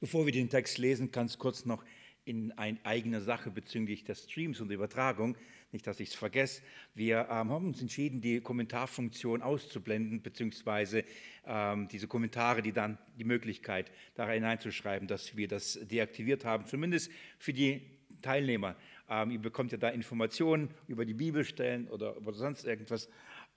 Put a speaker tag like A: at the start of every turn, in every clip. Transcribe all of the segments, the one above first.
A: Bevor wir den Text lesen, ganz kurz noch in eine eigene Sache bezüglich des Streams und der Übertragung. Nicht, dass ich es vergesse. Wir ähm, haben uns entschieden, die Kommentarfunktion auszublenden, beziehungsweise ähm, diese Kommentare, die dann die Möglichkeit da hineinzuschreiben, dass wir das deaktiviert haben, zumindest für die Teilnehmer. Ähm, ihr bekommt ja da Informationen über die Bibelstellen oder, oder sonst irgendwas.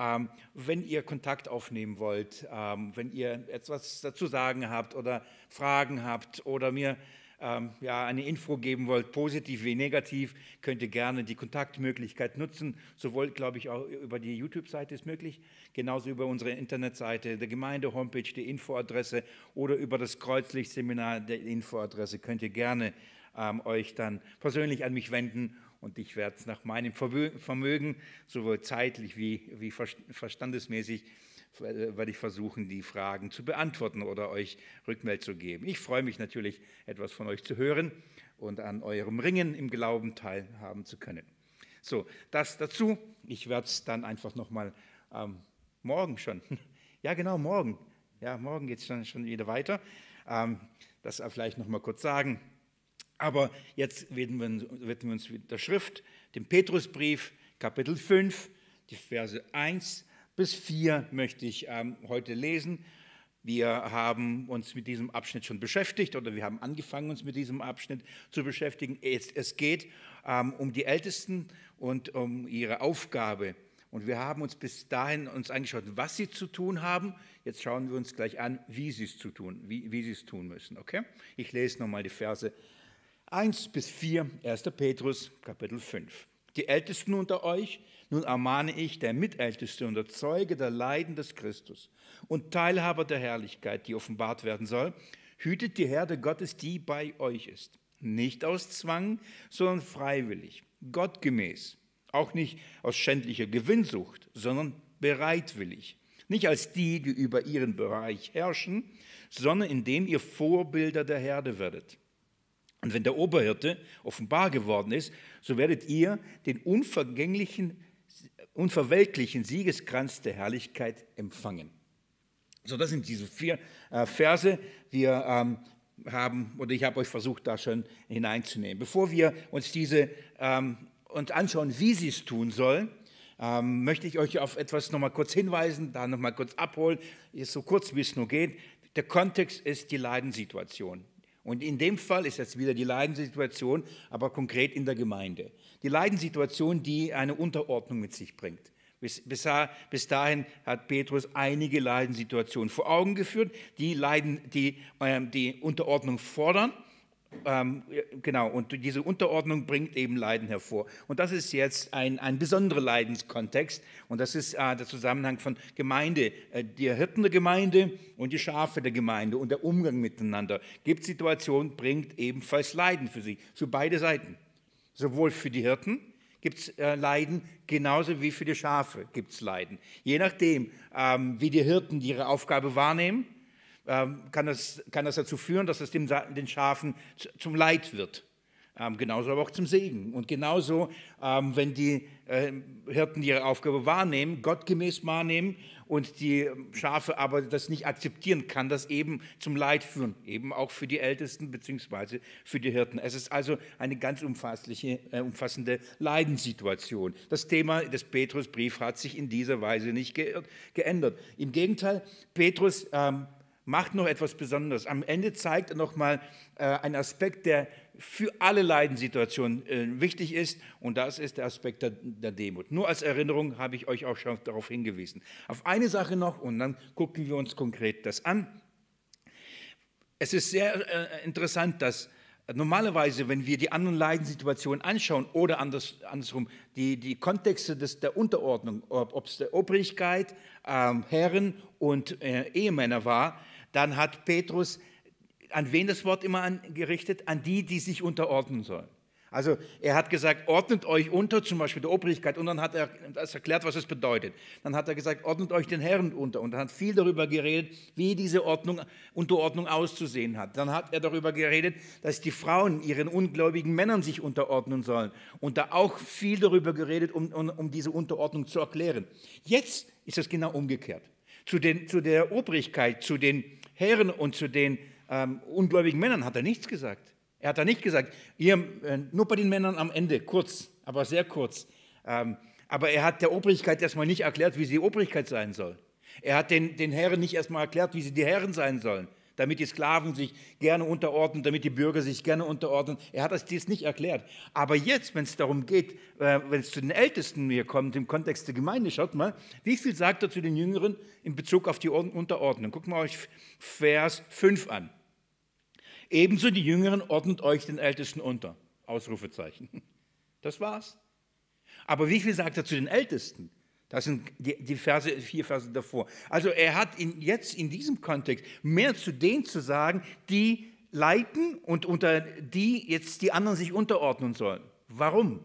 A: Ähm, wenn ihr Kontakt aufnehmen wollt, ähm, wenn ihr etwas dazu sagen habt oder Fragen habt oder mir ähm, ja, eine Info geben wollt, positiv wie negativ, könnt ihr gerne die Kontaktmöglichkeit nutzen. Sowohl, glaube ich, auch über die YouTube-Seite ist möglich, genauso über unsere Internetseite, der Gemeinde-Homepage, die Infoadresse oder über das Kreuzlicht-Seminar der Infoadresse könnt ihr gerne ähm, euch dann persönlich an mich wenden und ich werde es nach meinem Vermögen, sowohl zeitlich wie, wie verstandesmäßig, werde ich versuchen, die Fragen zu beantworten oder euch Rückmeldung zu geben. Ich freue mich natürlich, etwas von euch zu hören und an eurem Ringen im Glauben teilhaben zu können. So, das dazu. Ich werde es dann einfach nochmal ähm, morgen schon. Ja, genau, morgen. Ja, morgen geht es schon, schon wieder weiter. Ähm, das vielleicht nochmal kurz sagen. Aber jetzt widmen wir uns der Schrift, dem Petrusbrief, Kapitel 5, die Verse 1 bis 4 möchte ich ähm, heute lesen. Wir haben uns mit diesem Abschnitt schon beschäftigt oder wir haben angefangen, uns mit diesem Abschnitt zu beschäftigen. Es, es geht ähm, um die Ältesten und um ihre Aufgabe. Und wir haben uns bis dahin uns angeschaut, was sie zu tun haben. Jetzt schauen wir uns gleich an, wie sie es zu tun, wie, wie sie es tun müssen. Okay? Ich lese nochmal die Verse 1 bis 4, 1. Petrus, Kapitel 5. Die Ältesten unter euch, nun ermahne ich, der Mitälteste und der Zeuge der Leiden des Christus und Teilhaber der Herrlichkeit, die offenbart werden soll, hütet die Herde Gottes, die bei euch ist. Nicht aus Zwang, sondern freiwillig, gottgemäß, auch nicht aus schändlicher Gewinnsucht, sondern bereitwillig. Nicht als die, die über ihren Bereich herrschen, sondern indem ihr Vorbilder der Herde werdet. Und wenn der Oberhirte offenbar geworden ist, so werdet ihr den unvergänglichen, unverweltlichen Siegeskranz der Herrlichkeit empfangen. So, das sind diese vier äh, Verse. Wir ähm, haben, oder ich habe euch versucht, da schon hineinzunehmen. Bevor wir uns diese ähm, uns anschauen, wie sie es tun sollen, ähm, möchte ich euch auf etwas nochmal kurz hinweisen, da nochmal kurz abholen, ist so kurz wie es nur geht. Der Kontext ist die Leidenssituation. Und in dem Fall ist jetzt wieder die Leidenssituation, aber konkret in der Gemeinde. Die Leidenssituation, die eine Unterordnung mit sich bringt. Bis, bis, dahin hat Petrus einige Leidenssituationen vor Augen geführt, die, Leiden, die äh, die Unterordnung fordern ähm, genau, und diese Unterordnung bringt eben Leiden hervor. Und das ist jetzt ein, ein besonderer Leidenskontext. Und das ist äh, der Zusammenhang von Gemeinde, äh, die Hirten der Gemeinde und die Schafe der Gemeinde und der Umgang miteinander. Gibt Situationen, bringt ebenfalls Leiden für sie, für beide Seiten. Sowohl für die Hirten gibt es äh, Leiden, genauso wie für die Schafe gibt es Leiden. Je nachdem, ähm, wie die Hirten ihre Aufgabe wahrnehmen kann das, kann das dazu führen, dass es den, den Schafen zum Leid wird. Ähm, genauso aber auch zum Segen. Und genauso, ähm, wenn die äh, Hirten ihre Aufgabe wahrnehmen, gottgemäß wahrnehmen und die Schafe aber das nicht akzeptieren, kann das eben zum Leid führen, eben auch für die Ältesten bzw. für die Hirten. Es ist also eine ganz äh, umfassende Leidenssituation. Das Thema des Petrusbriefs hat sich in dieser Weise nicht geändert. Im Gegenteil, Petrus ähm, macht noch etwas Besonderes. Am Ende zeigt er nochmal äh, einen Aspekt, der für alle Leidenssituationen äh, wichtig ist, und das ist der Aspekt der, der, Demut. Nur als Erinnerung habe ich euch auch schon darauf hingewiesen. Auf eine Sache noch, und dann gucken wir uns konkret das an. Es ist sehr äh, interessant, dass Normalerweise, wenn wir die anderen Leidenssituationen anschauen oder anders, andersrum, die, die Kontexte des, der Unterordnung, ob es der Obrigkeit, ähm, Herren und äh, Ehemänner war, dann hat Petrus an wen das Wort immer gerichtet? An die, die sich unterordnen sollen. Also er hat gesagt, ordnet euch unter, zum Beispiel der Obrigkeit, und dann hat er das erklärt, was es bedeutet. Dann hat er gesagt, ordnet euch den Herren unter, und dann hat viel darüber geredet, wie diese Ordnung, Unterordnung auszusehen hat. Dann hat er darüber geredet, dass die Frauen ihren ungläubigen Männern sich unterordnen sollen, und da auch viel darüber geredet, um, um, um diese Unterordnung zu erklären. Jetzt ist es genau umgekehrt. Zu, den, zu der Obrigkeit, zu den Herren und zu den ähm, ungläubigen Männern hat er nichts gesagt. Er hat da nicht gesagt, ihr, äh, nur bei den Männern am Ende, kurz, aber sehr kurz. Ähm, aber er hat der Obrigkeit erstmal nicht erklärt, wie sie Obrigkeit sein soll. Er hat den, den Herren nicht erstmal erklärt, wie sie die Herren sein sollen, damit die Sklaven sich gerne unterordnen, damit die Bürger sich gerne unterordnen. Er hat das dies nicht erklärt. Aber jetzt, wenn es darum geht, äh, wenn es zu den Ältesten hier kommt, im Kontext der Gemeinde, schaut mal, wie viel sagt er zu den Jüngeren in Bezug auf die Unterordnung? Guckt mal euch Vers 5 an. Ebenso die Jüngeren ordnet euch den Ältesten unter. Ausrufezeichen. Das war's. Aber wie viel sagt er zu den Ältesten? Das sind die, Verse, vier Verse davor. Also er hat in, jetzt in diesem Kontext mehr zu denen zu sagen, die leiten und unter die jetzt die anderen sich unterordnen sollen. Warum?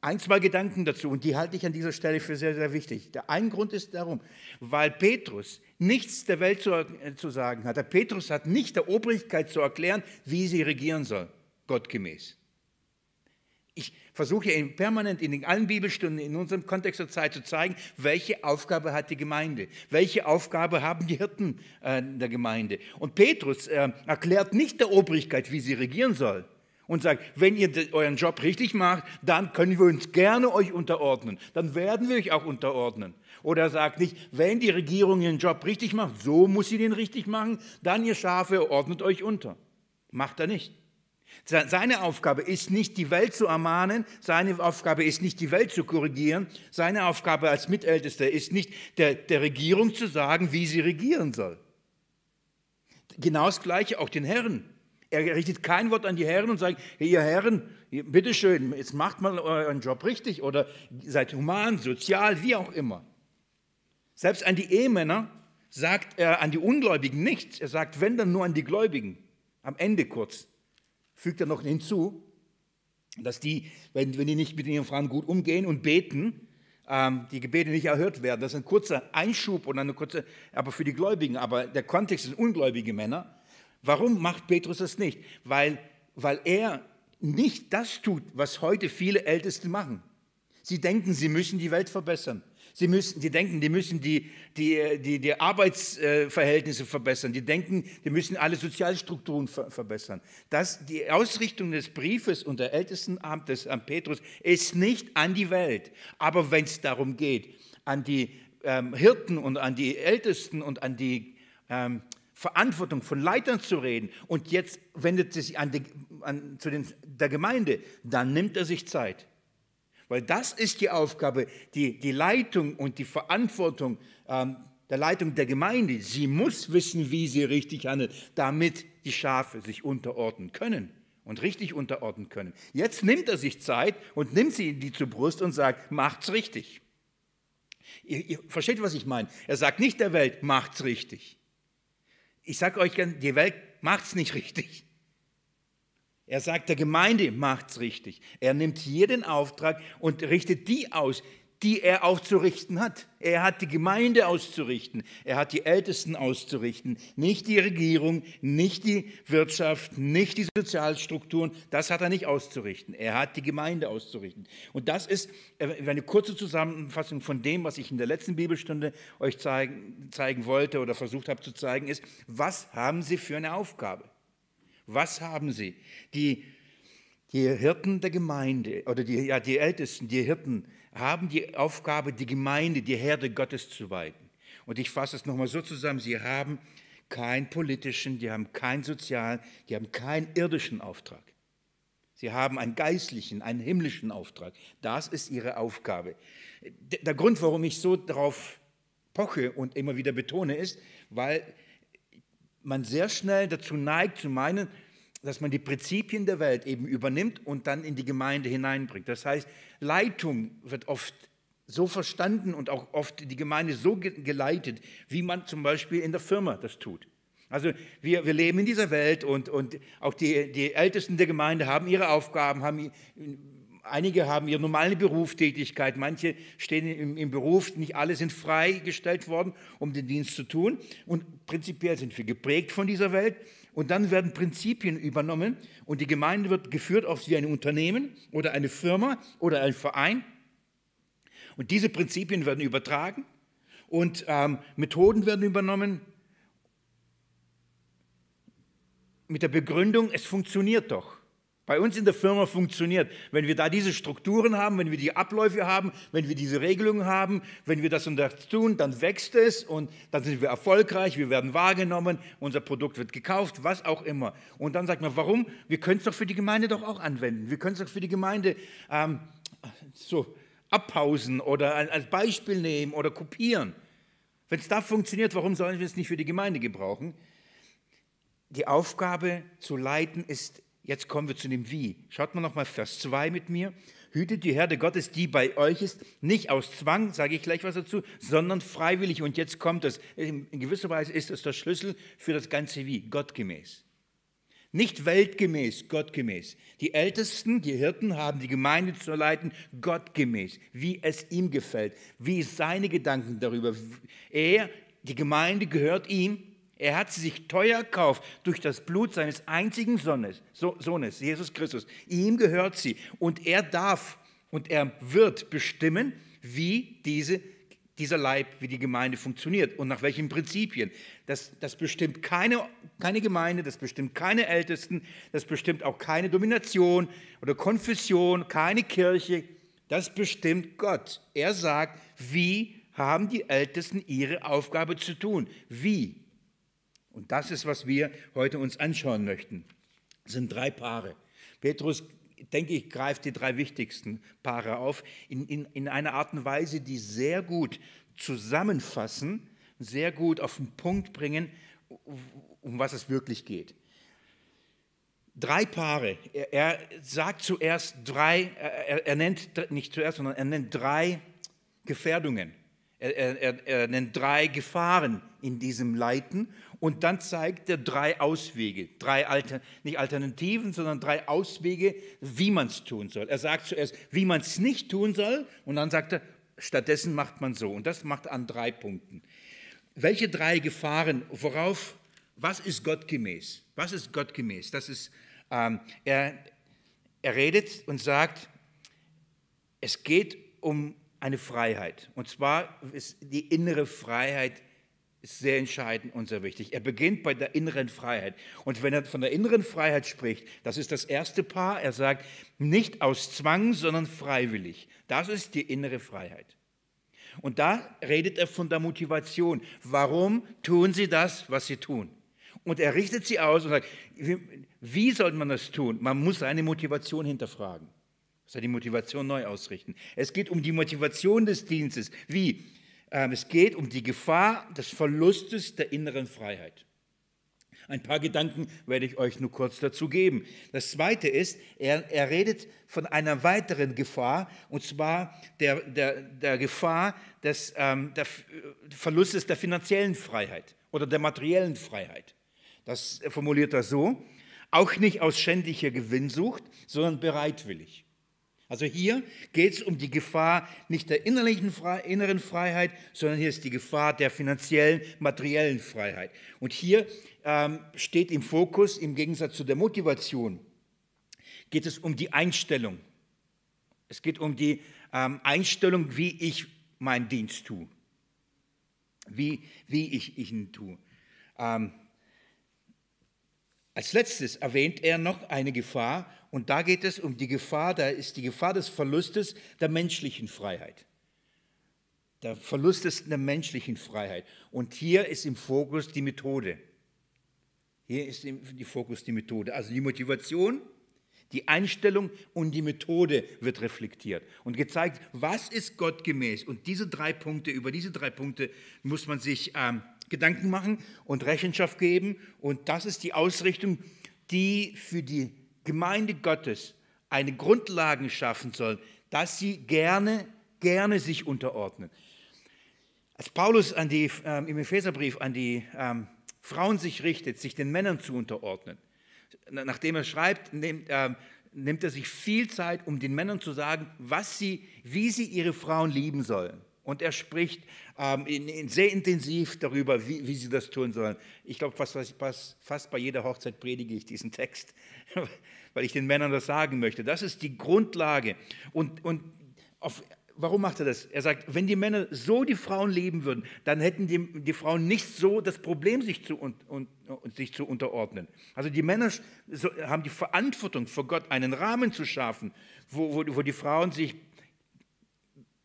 A: Ein, zwei Gedanken dazu und die halte ich an dieser Stelle für sehr, sehr wichtig. Der eine Grund ist darum, weil Petrus nichts der Welt zu, äh, zu sagen hat. Der Petrus hat nicht der Obrigkeit zu erklären, wie sie regieren soll, gottgemäß. Ich versuche in, permanent in allen Bibelstunden in unserem Kontext der Zeit zu zeigen, welche Aufgabe hat die Gemeinde, welche Aufgabe haben die Hirten äh, der Gemeinde. Und Petrus äh, erklärt nicht der Obrigkeit, wie sie regieren soll und sagt, wenn ihr euren Job richtig macht, dann können wir uns gerne euch unterordnen, dann werden wir euch auch unterordnen. Oder er sagt nicht, wenn die Regierung ihren Job richtig macht, so muss sie den richtig machen, dann ihr Schafe ordnet euch unter. Macht er nicht. Seine Aufgabe ist nicht, die Welt zu ermahnen, seine Aufgabe ist nicht, die Welt zu korrigieren, seine Aufgabe als Mitältester ist nicht, der, der Regierung zu sagen, wie sie regieren soll. Genau das Gleiche auch den Herren. Er richtet kein Wort an die Herren und sagt, hey, ihr Herren, bitteschön, jetzt macht mal euren Job richtig oder seid human, sozial, wie auch immer. Selbst an die Ehemänner sagt er an die Ungläubigen nichts. Er sagt, wenn dann nur an die Gläubigen. Am Ende kurz fügt er noch hinzu, dass die, wenn, wenn die nicht mit ihren Frauen gut umgehen und beten, ähm, die Gebete nicht erhört werden. Das ist ein kurzer Einschub und eine kurze, aber für die Gläubigen. Aber der Kontext sind ungläubige Männer. Warum macht Petrus das nicht? Weil, weil er nicht das tut, was heute viele Älteste machen. Sie denken, sie müssen die Welt verbessern. Sie, müssen, die denken, die müssen die, die, die, die Arbeitsverhältnisse verbessern. Die denken, die müssen alle Sozialstrukturen ver verbessern. Das, die Ausrichtung des Briefes und der Ältestenamtes an Petrus ist nicht an die Welt. Aber wenn es darum geht, an die ähm, Hirten und an die Ältesten und an die ähm, Verantwortung von Leitern zu reden und jetzt wendet es sich an die, an, zu den, der Gemeinde, dann nimmt er sich Zeit. Weil das ist die Aufgabe, die, die Leitung und die Verantwortung ähm, der Leitung der Gemeinde. Sie muss wissen, wie sie richtig handelt, damit die Schafe sich unterordnen können und richtig unterordnen können. Jetzt nimmt er sich Zeit und nimmt sie die zur Brust und sagt, macht's richtig. Ihr, ihr versteht, was ich meine? Er sagt nicht der Welt, macht's richtig. Ich sage euch gern, die Welt macht's nicht richtig. Er sagt, der Gemeinde macht's richtig. Er nimmt hier den Auftrag und richtet die aus, die er auszurichten hat. Er hat die Gemeinde auszurichten. Er hat die Ältesten auszurichten. Nicht die Regierung, nicht die Wirtschaft, nicht die Sozialstrukturen. Das hat er nicht auszurichten. Er hat die Gemeinde auszurichten. Und das ist äh, eine kurze Zusammenfassung von dem, was ich in der letzten Bibelstunde euch zeigen, zeigen wollte oder versucht habe zu zeigen, ist, was haben Sie für eine Aufgabe? Was haben sie? Die, die Hirten der Gemeinde oder die, ja, die Ältesten, die Hirten, haben die Aufgabe, die Gemeinde, die Herde Gottes zu weiden. Und ich fasse es nochmal so zusammen, sie haben keinen politischen, die haben keinen sozialen, die haben keinen irdischen Auftrag. Sie haben einen geistlichen, einen himmlischen Auftrag. Das ist ihre Aufgabe. Der Grund, warum ich so darauf poche und immer wieder betone, ist, weil man sehr schnell dazu neigt zu meinen, dass man die Prinzipien der Welt eben übernimmt und dann in die Gemeinde hineinbringt. Das heißt, Leitung wird oft so verstanden und auch oft die Gemeinde so geleitet, wie man zum Beispiel in der Firma das tut. Also wir, wir leben in dieser Welt und, und auch die, die Ältesten der Gemeinde haben ihre Aufgaben, haben Einige haben ihre normale Berufstätigkeit, manche stehen im, im, Beruf, nicht alle sind freigestellt worden, um den Dienst zu tun. Und prinzipiell sind wir geprägt von dieser Welt. Und dann werden Prinzipien übernommen und die Gemeinde wird geführt oft wie ein Unternehmen oder eine Firma oder ein Verein. Und diese Prinzipien werden übertragen und ähm, Methoden werden übernommen mit der Begründung, es funktioniert doch. Bei uns in der Firma funktioniert, wenn wir da diese Strukturen haben, wenn wir die Abläufe haben, wenn wir diese Regelungen haben, wenn wir das und das tun, dann wächst es und dann sind wir erfolgreich, wir werden wahrgenommen, unser Produkt wird gekauft, was auch immer. Und dann sagt man, warum? Wir können es doch für die Gemeinde doch auch anwenden. Wir können es doch für die Gemeinde ähm, so abpausen oder als Beispiel nehmen oder kopieren. Wenn es da funktioniert, warum sollen wir es nicht für die Gemeinde gebrauchen? Die Aufgabe zu leiten ist Jetzt kommen wir zu dem Wie. Schaut mal nochmal Vers 2 mit mir. Hütet die Herde Gottes, die bei euch ist, nicht aus Zwang, sage ich gleich was dazu, sondern freiwillig. Und jetzt kommt es. In gewisser Weise ist es der Schlüssel für das ganze Wie, gottgemäß. Nicht weltgemäß, gottgemäß. Die Ältesten, die Hirten haben die Gemeinde zu leiten, gottgemäß, wie es ihm gefällt, wie seine Gedanken darüber. Er, die Gemeinde gehört ihm, er hat sie sich teuer gekauft durch das Blut seines einzigen Sohnes, Sohnes, Jesus Christus. Ihm gehört sie. Und er darf und er wird bestimmen, wie diese, dieser Leib, wie die Gemeinde funktioniert und nach welchen Prinzipien. Das, das bestimmt keine, keine Gemeinde, das bestimmt keine Ältesten, das bestimmt auch keine Domination oder Konfession, keine Kirche. Das bestimmt Gott. Er sagt, wie haben die Ältesten ihre Aufgabe zu tun? Wie? Und das ist, was wir heute uns anschauen möchten. Es sind drei Paare. Petrus, denke ich, greift die drei wichtigsten Paare auf in, in, in einer Art und Weise, die sehr gut zusammenfassen, sehr gut auf den Punkt bringen, um was es wirklich geht. Drei Paare. Er, er sagt zuerst drei, er, er, nennt nicht zuerst, sondern er nennt drei Gefährdungen. Er, er, nennt drei Gefahren in diesem Leiten und dann zeigt er drei Auswege, drei Alter, nicht Alternativen, sondern drei Auswege, wie man es tun soll. Er sagt zuerst, wie man es nicht tun soll, und dann sagt er, stattdessen macht man so. Und das macht an drei Punkten. Welche drei Gefahren, worauf, was ist gottgemäß? Was ist gottgemäß? Das ist, ähm, er, er redet und sagt, es geht um eine Freiheit. Und zwar ist die innere Freiheit ist sehr entscheidend und sehr wichtig. Er beginnt bei der inneren Freiheit. Und wenn er von der inneren Freiheit spricht, das ist das erste Paar, er sagt, nicht aus Zwang, sondern freiwillig. Das ist die innere Freiheit. Und da redet er von der Motivation. Warum tun sie das, was sie tun? Und er richtet sie aus und sagt, wie soll man das tun? Man muss seine Motivation hinterfragen. Muss er die Motivation neu ausrichten. Es geht um die Motivation des Dienstes. Wie? Ähm, es geht um die Gefahr des Verlustes der inneren Freiheit. Ein paar Gedanken werde ich euch nur kurz dazu geben. Das Zweite ist, er, er redet von einer weiteren Gefahr, und zwar der, der, der Gefahr des ähm, der Verlustes der finanziellen Freiheit oder der materiellen Freiheit. Das formuliert er so, auch nicht aus schändlicher Gewinnsucht, sondern bereitwillig. Also hier geht es um die Gefahr nicht der innerlichen inneren Freiheit, sondern hier ist die Gefahr der finanziellen, materiellen Freiheit. Und hier ähm, steht im Fokus, im Gegensatz zu der Motivation, geht es um die Einstellung. Es geht um die ähm, Einstellung, wie ich meinen Dienst tue. Wie, wie ich ihn tue. Ähm, als letztes erwähnt er noch eine Gefahr und da geht es um die Gefahr, da ist die Gefahr des Verlustes der menschlichen Freiheit. Der Verlust der menschlichen Freiheit. Und hier ist im Fokus die Methode. Hier ist im Fokus die Methode. Also die Motivation, die Einstellung und die Methode wird reflektiert und gezeigt, was ist Gott gemäß. Und diese drei Punkte, über diese drei Punkte muss man sich ähm, Gedanken machen und Rechenschaft geben. Und das ist die Ausrichtung, die für die Gemeinde Gottes eine Grundlage schaffen soll, dass sie gerne, gerne sich unterordnen. Als Paulus an die, äh, im Epheserbrief an die ähm, Frauen sich richtet, sich den Männern zu unterordnen, nachdem er schreibt, nimmt, äh, nimmt er sich viel Zeit, um den Männern zu sagen, was sie, wie sie ihre Frauen lieben sollen. Und er spricht ähm, in, in sehr intensiv darüber, wie, wie, sie das tun sollen. Ich glaube, fast, fast, fast bei jeder Hochzeit predige ich diesen Text, weil ich den Männern das sagen möchte. Das ist die Grundlage. Und, und auf, warum macht er das? Er sagt, wenn die Männer so die Frauen lieben würden, dann hätten die, die Frauen nicht so das Problem, sich zu, und, und, sich zu unterordnen. Also die Männer haben die Verantwortung vor Gott, einen Rahmen zu schaffen, wo, wo, wo die Frauen sich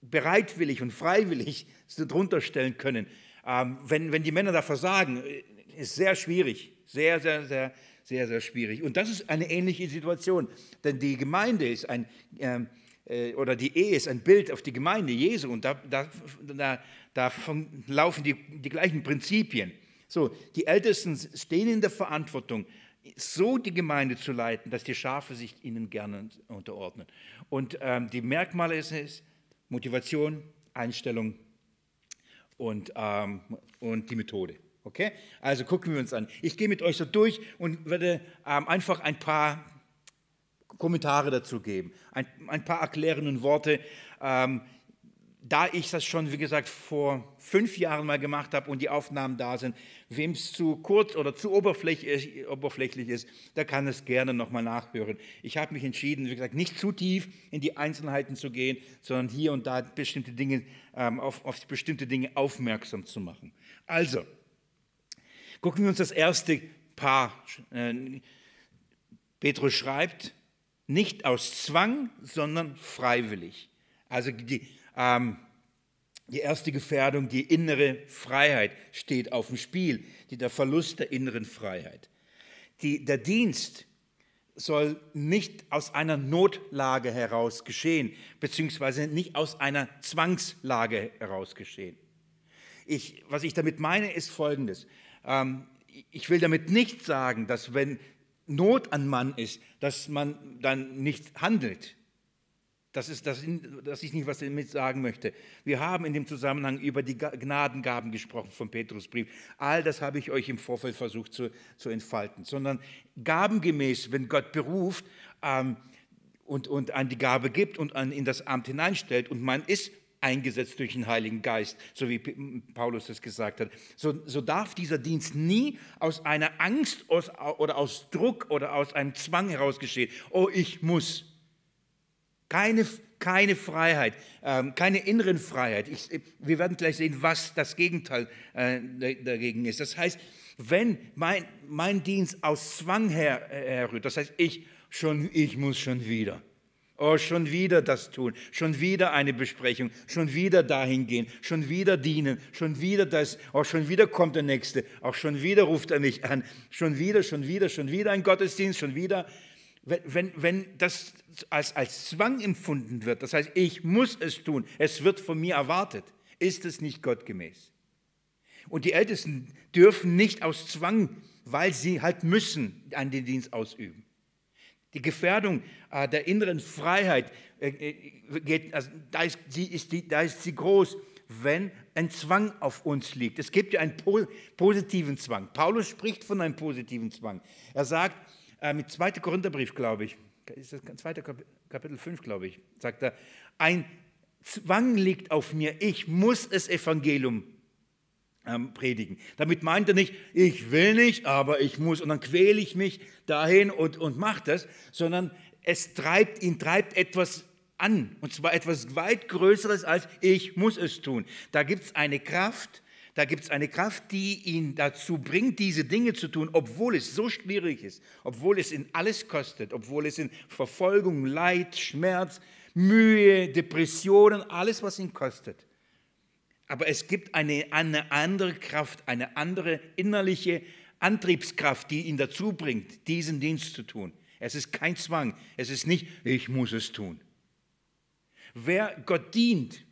A: bereitwillig und freiwillig drunter stellen können. Ähm, wenn, wenn die Männer da versagen, äh, ist sehr schwierig, sehr, sehr, sehr, sehr, sehr schwierig. Und das ist eine ähnliche Situation, denn die Gemeinde ist ein, ähm, äh, oder die Ehe ist ein Bild auf die Gemeinde Jesu und da, da, da, da laufen die, die gleichen Prinzipien. So, die Ältesten stehen in der Verantwortung, so die Gemeinde zu leiten, dass die Schafe sich ihnen gerne unterordnen. Und ähm, die Merkmale ist es, Motivation, Einstellung und, ähm, und die Methode. Okay? Also gucken wir uns an. Ich gehe mit euch so durch und werde ähm, einfach ein paar Kommentare dazu geben, ein, ein paar erklärende Worte. Ähm, da ich das schon, wie gesagt, vor fünf Jahren mal gemacht habe und die Aufnahmen da sind, wem es zu kurz oder zu oberflächlich, oberflächlich ist, der kann es gerne nochmal nachhören. Ich habe mich entschieden, wie gesagt, nicht zu tief in die Einzelheiten zu gehen, sondern hier und da bestimmte Dinge, ähm, auf, auf bestimmte Dinge aufmerksam zu machen. Also, gucken wir uns das erste Paar. Äh, Petrus schreibt, nicht aus Zwang, sondern freiwillig. Also die, ähm, die erste Gefährdung, die innere Freiheit steht auf dem Spiel, die, der Verlust der inneren Freiheit. Die, der Dienst soll nicht aus einer Notlage heraus geschehen, beziehungsweise nicht aus einer Zwangslage heraus geschehen. Ich, was ich damit meine, ist Folgendes. Ähm, ich will damit nicht sagen, dass wenn Not an Mann ist, dass man dann nicht handelt. Das ist, das, das ist nicht, was ich damit sagen möchte. Wir haben in dem Zusammenhang über die Gnadengaben gesprochen vom Petrusbrief. All das habe ich euch im Vorfeld versucht zu, zu entfalten. Sondern gabengemäß, wenn Gott beruft ähm, und, und an die Gabe gibt und an, in das Amt hineinstellt und man ist eingesetzt durch den Heiligen Geist, so wie Paulus es gesagt hat. So, so darf dieser Dienst nie aus einer Angst aus, oder aus Druck oder aus einem Zwang heraus geschehen. Oh, ich muss. Keine, keine Freiheit, ähm, keine inneren Freiheit. Ich, wir werden gleich sehen, was das Gegenteil äh, dagegen ist. Das heißt, wenn mein, mein Dienst aus Zwang her, herrührt, das heißt, ich, schon, ich muss schon wieder Oh, schon wieder das tun, schon wieder eine Besprechung, schon wieder dahin gehen, schon wieder dienen, schon wieder das, oh, schon wieder kommt der Nächste, auch schon wieder ruft er mich an, schon wieder, schon wieder, schon wieder ein Gottesdienst, schon wieder. Wenn, wenn, wenn das als, als Zwang empfunden wird, das heißt, ich muss es tun, es wird von mir erwartet, ist es nicht gottgemäß. Und die Ältesten dürfen nicht aus Zwang, weil sie halt müssen, an den Dienst ausüben. Die Gefährdung äh, der inneren Freiheit, äh, äh, geht, also da, ist sie, ist die, da ist sie groß, wenn ein Zwang auf uns liegt. Es gibt ja einen po positiven Zwang. Paulus spricht von einem positiven Zwang. Er sagt, mit 2. Korintherbrief, glaube ich, ist das 2. Kapitel 5, glaube ich, sagt er, ein Zwang liegt auf mir, ich muss das Evangelium ähm, predigen. Damit meint er nicht, ich will nicht, aber ich muss und dann quäle ich mich dahin und, und mache das, sondern es treibt ihn treibt etwas an und zwar etwas weit Größeres als ich muss es tun. Da gibt es eine Kraft, da gibt es eine Kraft, die ihn dazu bringt, diese Dinge zu tun, obwohl es so schwierig ist, obwohl es ihn alles kostet, obwohl es in Verfolgung, Leid, Schmerz, Mühe, Depressionen, alles, was ihn kostet. Aber es gibt eine, eine andere Kraft, eine andere innerliche Antriebskraft, die ihn dazu bringt, diesen Dienst zu tun. Es ist kein Zwang. Es ist nicht, ich muss es tun. Wer Gott dient,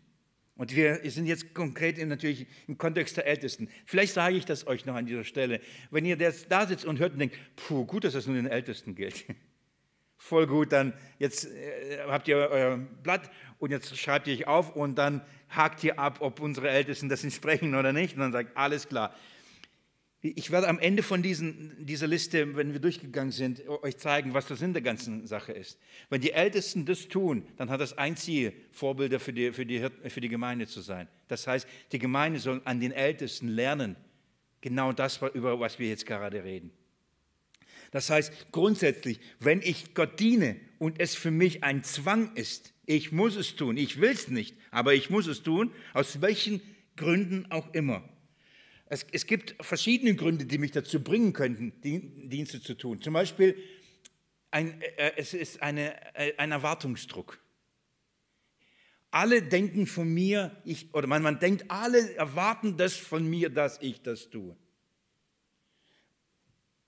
A: und wir sind jetzt konkret natürlich im Kontext der Ältesten. Vielleicht sage ich das euch noch an dieser Stelle. Wenn ihr da sitzt und hört und denkt, puh, gut, dass das nur den Ältesten gilt. Voll gut, dann jetzt äh, habt ihr euer Blatt und jetzt schreibt ihr euch auf und dann hakt ihr ab, ob unsere Ältesten das entsprechen oder nicht. Und dann sagt, alles klar. Ich werde am Ende von diesen, dieser Liste, wenn wir durchgegangen sind, euch zeigen, was der Sinn der ganzen Sache ist. Wenn die Ältesten das tun, dann hat das ein Ziel, Vorbilder für die, für die, für die Gemeinde zu sein. Das heißt, die Gemeinde soll an den Ältesten lernen. Genau das, über was wir jetzt gerade reden. Das heißt, grundsätzlich, wenn ich Gott diene und es für mich ein Zwang ist, Ich muss es tun. Ich will es nicht, aber ich muss es tun, aus welchen Gründen auch immer. Es, es gibt verschiedene Gründe, die mich dazu bringen könnten, Dienste zu tun. Zum Beispiel, ein, äh, es ist eine, äh, ein Erwartungsdruck. Alle denken von mir, ich, oder man, man denkt, alle erwarten das von mir, dass ich das tue.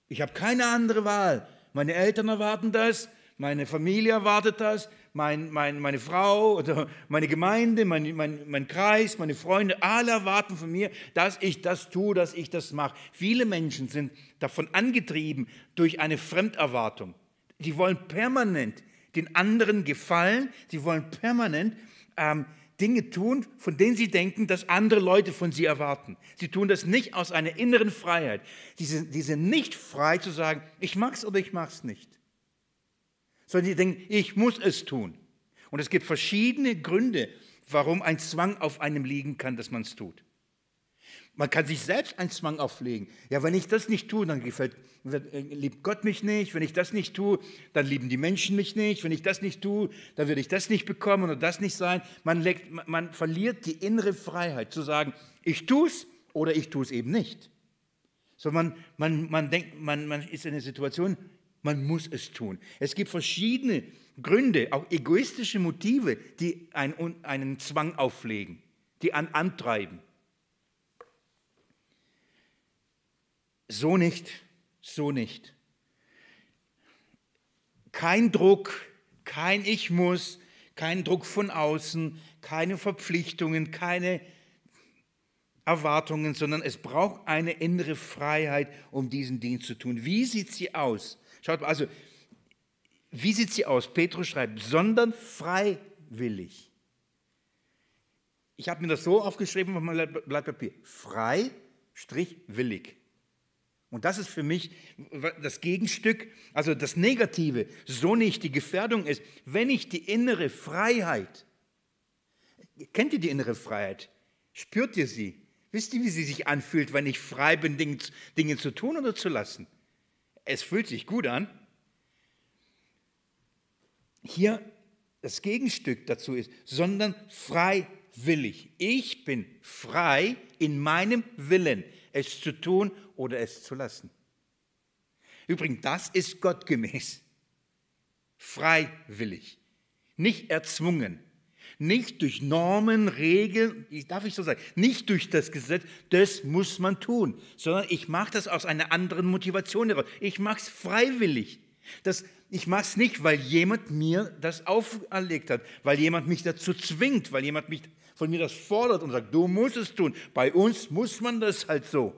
A: Ich habe keine andere Wahl. Meine Eltern erwarten das, meine Familie erwartet das, mein, mein, meine Frau oder meine Gemeinde, mein, mein, mein Kreis, meine Freunde, alle erwarten von mir, dass ich das tue, dass ich das mache. Viele Menschen sind davon angetrieben durch eine Fremderwartung. Die wollen permanent den anderen gefallen, sie wollen permanent ähm, Dinge tun, von denen sie denken, dass andere Leute von sie erwarten. Sie tun das nicht aus einer inneren Freiheit. Sie sind, nicht frei zu sagen, ich mag's oder ich mach's nicht sondern sie denken, ich muss es tun. Und es gibt verschiedene Gründe, warum ein Zwang auf einem liegen kann, dass man es tut. Man kann sich selbst einen Zwang auflegen. Ja, wenn ich das nicht tue, dann gefällt, äh, liebt Gott mich nicht. Wenn ich das nicht tue, dann lieben die Menschen mich nicht. Wenn ich das nicht tue, dann werde ich das nicht bekommen oder das nicht sein. Man, legt, man verliert die innere Freiheit zu sagen, ich tue es oder ich tue es eben nicht. Sondern man, man, man denkt, man, man ist in einer Situation, man muss es tun. Es gibt verschiedene Gründe, auch egoistische Motive, die einen, einen Zwang auflegen, die an, antreiben. So nicht, so nicht. Kein Druck, kein Ich muss, kein Druck von außen, keine Verpflichtungen, keine Erwartungen, sondern es braucht eine innere Freiheit, um diesen Dienst zu tun. Wie sieht sie aus? Schaut mal, also, wie sieht sie aus? Petrus schreibt, sondern freiwillig. Ich habe mir das so aufgeschrieben auf meinem Blatt Papier. Frei, Strich, willig. Und das ist für mich das Gegenstück, also das Negative, so nicht die Gefährdung ist, wenn ich die innere Freiheit, kennt ihr die innere Freiheit? Spürt ihr sie? Wisst ihr, wie sie sich anfühlt, wenn ich frei bin, Dinge, Dinge zu tun oder zu lassen? Es fühlt sich gut an. Hier das Gegenstück dazu ist, sondern freiwillig. Ich bin frei in meinem Willen, es zu tun oder es zu lassen. Übrigens, das ist gottgemäß. Freiwillig, nicht erzwungen nicht durch Normen, Regeln, darf ich so sagen, nicht durch das Gesetz, das muss man tun, sondern ich mache das aus einer anderen Motivation heraus. Ich mache es freiwillig. Das, ich mache es nicht, weil jemand mir das auferlegt hat, weil jemand mich dazu zwingt, weil jemand mich von mir das fordert und sagt, du musst es tun. Bei uns muss man das halt so.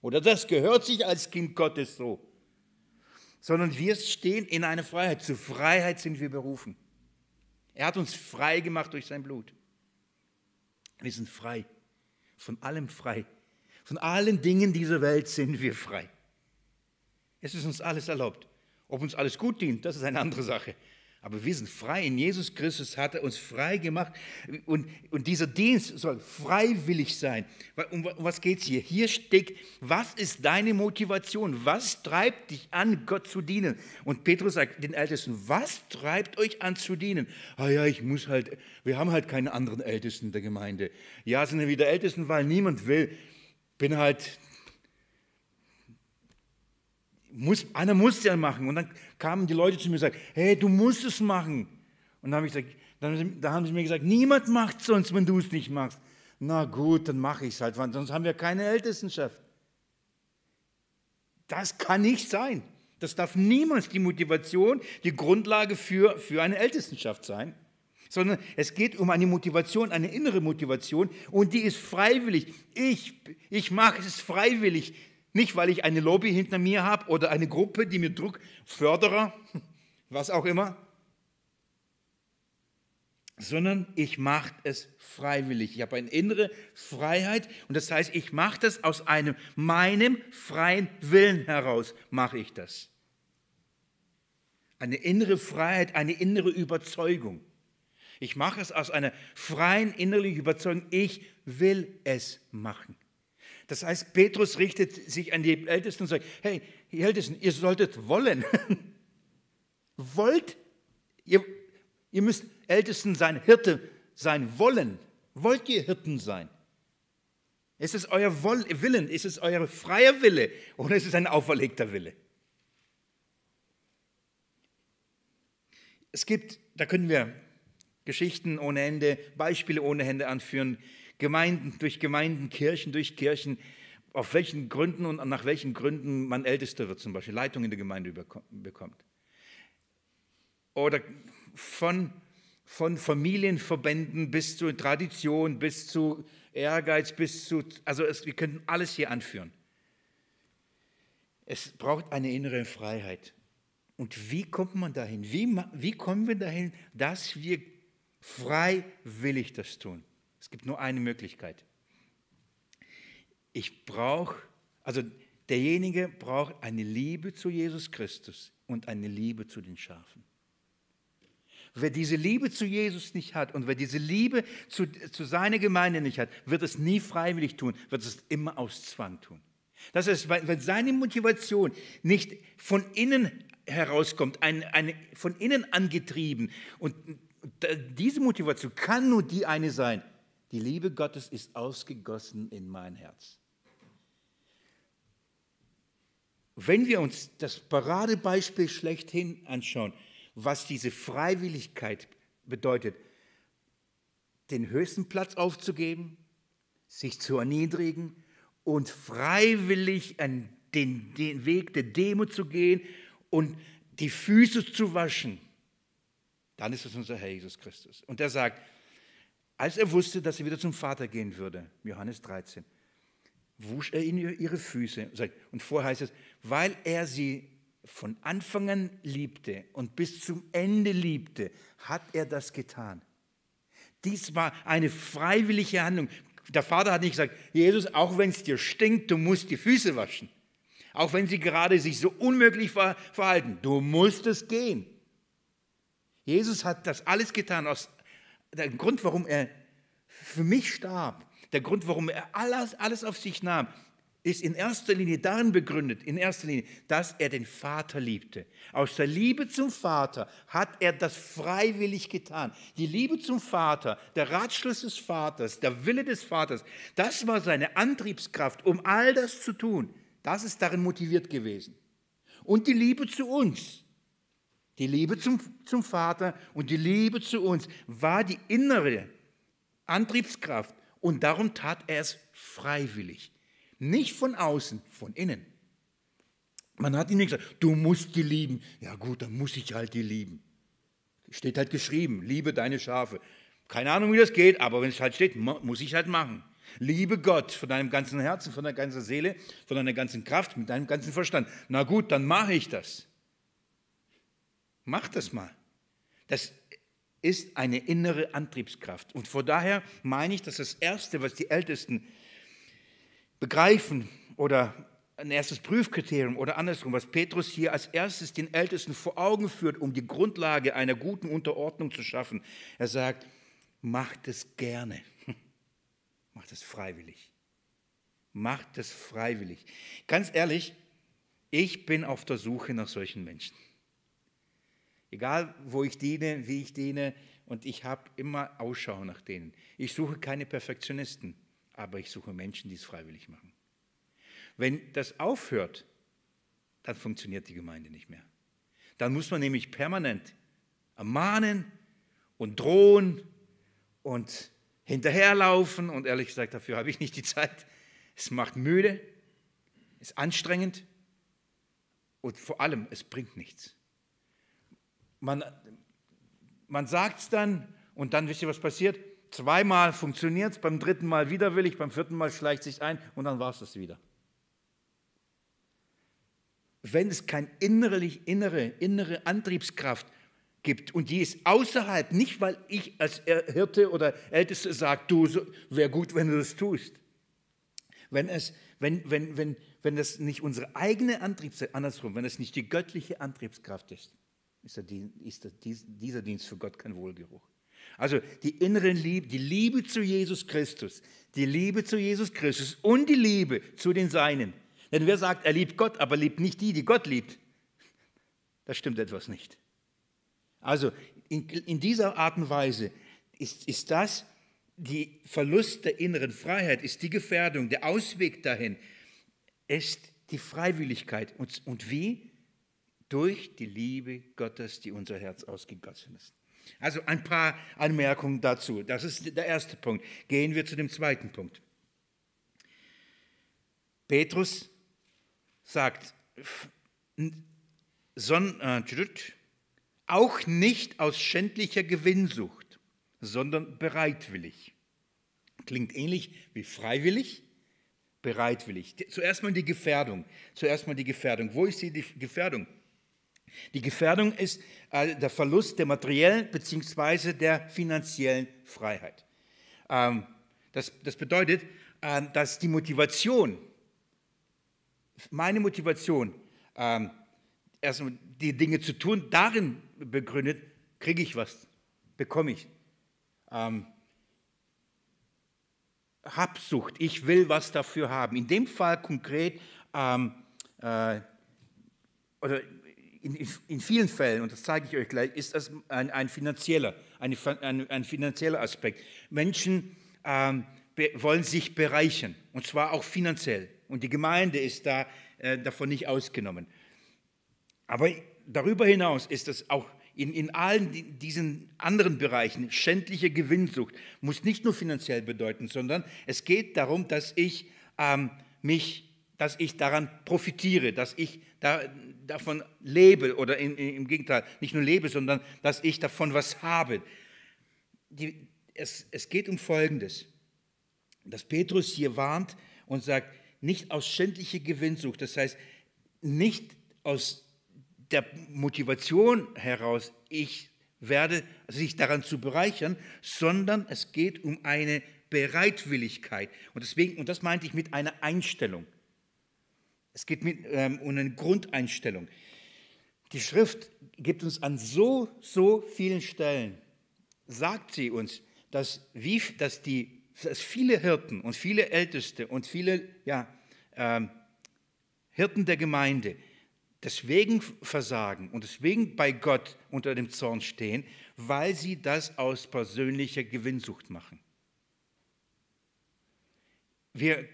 A: Oder das gehört sich als Kind Gottes so. Sondern wir stehen in einer Freiheit. Zu Freiheit sind wir berufen. Er hat uns frei gemacht durch sein Blut. Wir sind frei, von allem frei. Von allen Dingen dieser Welt sind wir frei. Es ist uns alles erlaubt. Ob uns alles gut dient, das ist eine andere Sache. Aber wir sind frei. In Jesus Christus hat er uns frei gemacht. Und, und dieser Dienst soll freiwillig sein. Um, was geht es hier? Hier steckt, was ist deine Motivation? Was treibt dich an, Gott zu dienen? Und Petrus sagt den Ältesten, was treibt euch an zu dienen? Ah ja, ich muss halt, wir haben halt keine anderen Ältesten der Gemeinde. Ja, sind wir wieder Ältesten, weil niemand will. Bin halt muss, einer muss ja machen. Und dann kamen die Leute zu mir und sagten, hey, du musst es machen. Und dann habe ich gesagt, dann, da haben sie mir gesagt, niemand macht sonst, wenn du es nicht machst. Na gut, dann mache ich es halt, sonst haben wir keine Ältestenschaft. Das kann nicht sein. Das darf niemals die Motivation, die Grundlage für, für eine Ältestenschaft sein. Sondern es geht um eine Motivation, eine innere Motivation und die ist freiwillig. Ich, ich mache es freiwillig. Nicht, weil ich eine Lobby hinter mir habe oder eine Gruppe, die mir Druck, Förderer, was auch immer, sondern ich mache es freiwillig. Ich habe eine innere Freiheit und das heißt, ich mache das aus einem meinem freien Willen heraus, mache ich das. Eine innere Freiheit, eine innere Überzeugung. Ich mache es aus einer freien innerlichen Überzeugung, ich will es machen. Das heißt, Petrus richtet sich an die Ältesten und sagt, hey, ihr Ältesten, ihr solltet wollen. Wollt, ihr, Ihr müsst Ältesten sein, Hirte sein wollen. Wollt ihr Hirten sein? Ist es euer Willen? Ist es euer freier Wille? Oder ist es ein auferlegter Wille? Es gibt, da können wir Geschichten ohne Ende, Beispiele ohne Ende anführen, Gemeinden durch Gemeinden, Kirchen durch Kirchen, auf welchen Gründen und nach welchen Gründen man Ältester wird, zum Beispiel Leitung in der Gemeinde bekommt. Oder von, von Familienverbänden bis zu Tradition, bis zu Ehrgeiz, bis zu, also es, wir könnten alles hier anführen. Es braucht eine innere Freiheit. Und wie kommt man dahin? Wie, wie kommen wir dahin, dass wir freiwillig das tun? Es gibt nur eine Möglichkeit. Ich brauche, also derjenige braucht eine Liebe zu Jesus Christus und eine Liebe zu den Schafen. Wer diese Liebe zu Jesus nicht hat und wer diese Liebe zu, zu seiner Gemeinde nicht hat, wird es nie freiwillig tun, wird es immer aus Zwang tun. Das heißt, wenn seine Motivation nicht von innen herauskommt, eine, eine, von innen angetrieben, und diese Motivation kann nur die eine sein, die Liebe Gottes ist ausgegossen in mein Herz. Wenn wir uns das Paradebeispiel schlechthin anschauen, was diese Freiwilligkeit bedeutet, den höchsten Platz aufzugeben, sich zu erniedrigen und freiwillig an den, den Weg der Demut zu gehen und die Füße zu waschen, dann ist es unser Herr Jesus Christus. Und er sagt, als er wusste, dass er wieder zum Vater gehen würde, Johannes 13, wusch er ihnen ihre Füße. Und vorher heißt es, weil er sie von Anfang an liebte und bis zum Ende liebte, hat er das getan. Dies war eine freiwillige Handlung. Der Vater hat nicht gesagt, Jesus, auch wenn es dir stinkt, du musst die Füße waschen. Auch wenn sie gerade sich so unmöglich verhalten, du musst es gehen. Jesus hat das alles getan aus der Grund, warum er für mich starb, der Grund, warum er alles, alles auf sich nahm, ist in erster Linie darin begründet, in erster Linie, dass er den Vater liebte. Aus der Liebe zum Vater hat er das freiwillig getan. Die Liebe zum Vater, der Ratschluss des Vaters, der Wille des Vaters, das war seine Antriebskraft, um all das zu tun. Das ist darin motiviert gewesen. Und die Liebe zu uns, die Liebe zum, zum Vater und die Liebe zu uns war die innere Antriebskraft. Und darum tat er es freiwillig. Nicht von außen, von innen. Man hat ihm nicht gesagt, du musst die lieben. Ja gut, dann muss ich halt die lieben. Steht halt geschrieben, liebe deine Schafe. Keine Ahnung, wie das geht, aber wenn es halt steht, muss ich halt machen. Liebe Gott von deinem ganzen Herzen, von deiner ganzen Seele, von deiner ganzen Kraft, mit deinem ganzen Verstand. Na gut, dann mache ich das. Mach das mal. Das ist eine innere Antriebskraft. Und von daher meine ich, dass das Erste, was die Ältesten begreifen oder ein erstes Prüfkriterium oder andersrum, was Petrus hier als erstes den Ältesten vor Augen führt, um die Grundlage einer guten Unterordnung zu schaffen. Er sagt, macht es gerne, macht es freiwillig. Macht es freiwillig. Ganz ehrlich, ich bin auf der Suche nach solchen Menschen. Egal, wo ich diene, wie ich diene, und ich habe immer Ausschau nach denen. Ich suche keine Perfektionisten aber ich suche Menschen, die es freiwillig machen. Wenn das aufhört, dann funktioniert die Gemeinde nicht mehr. Dann muss man nämlich permanent ermahnen und drohen und hinterherlaufen und ehrlich gesagt, dafür habe ich nicht die Zeit. Es macht müde, ist anstrengend und vor allem, es bringt nichts. Man, man sagt es dann und dann wisst ihr, was passiert? Zweimal funktioniert es, beim dritten Mal widerwillig, beim vierten Mal schleicht sich ein und dann war es das wieder. Wenn es keine innere, innere, innere Antriebskraft gibt und die ist außerhalb, nicht weil ich als Hirte oder Älteste sage, du, wäre gut, wenn du das tust. Wenn, es, wenn, wenn, wenn, wenn das nicht unsere eigene Antriebskraft, andersrum, wenn es nicht die göttliche Antriebskraft ist, ist, der, ist der, dieser Dienst für Gott kein Wohlgeruch. Also die innere Liebe, die Liebe zu Jesus Christus, die Liebe zu Jesus Christus und die Liebe zu den Seinen. Denn wer sagt, er liebt Gott, aber liebt nicht die, die Gott liebt, da stimmt etwas nicht. Also in, in dieser Art und Weise ist, ist das die Verlust der inneren Freiheit, ist die Gefährdung, der Ausweg dahin ist die Freiwilligkeit. Und, und wie? Durch die Liebe Gottes, die unser Herz ausgegossen ist. Also ein paar Anmerkungen dazu. Das ist der erste Punkt. Gehen wir zu dem zweiten Punkt. Petrus sagt, äh, auch nicht aus schändlicher Gewinnsucht, sondern bereitwillig. Klingt ähnlich wie freiwillig, bereitwillig. Zuerst mal die Gefährdung. Zuerst mal die Gefährdung. Wo ist die Gefährdung? Die Gefährdung ist äh, der Verlust der materiellen bzw. der finanziellen Freiheit. Ähm, das, bedeutet, äh, dass die Motivation, meine Motivation, ähm, erstmal die Dinge zu tun, darin begründet, kriege ich was, bekomme ich. Ähm, Habsucht, ich will was dafür haben. In dem Fall konkret, ähm, äh, oder in, in, vielen Fällen, und das zeige ich euch gleich, ist das ein, ein finanzieller, ein, ein, ein, finanzieller Aspekt. Menschen ähm, wollen sich bereichern, und zwar auch finanziell. Und die Gemeinde ist da äh, davon nicht ausgenommen. Aber darüber hinaus ist es auch in, in allen diesen anderen Bereichen, schändliche Gewinnsucht, muss nicht nur finanziell bedeuten, sondern es geht darum, dass ich ähm, mich, dass ich daran profitiere, dass ich da, davon lebe oder in, in, im Gegenteil nicht nur lebe, sondern dass ich davon was habe. Die, es, es geht um Folgendes, dass Petrus hier warnt und sagt, nicht aus schändlicher Gewinnsucht, das heißt nicht aus der Motivation heraus, ich werde sich daran zu bereichern, sondern es geht um eine Bereitwilligkeit. Und deswegen, und das meinte ich mit einer Einstellung. Es geht mit, ähm, um eine Grundeinstellung. Die Schrift gibt uns an so, so vielen Stellen, sagt sie uns, dass, wie, dass, die, dass viele Hirten und viele Älteste und viele ja, ähm, Hirten der Gemeinde deswegen versagen und deswegen bei Gott unter dem Zorn stehen, weil sie das aus persönlicher Gewinnsucht machen. Wir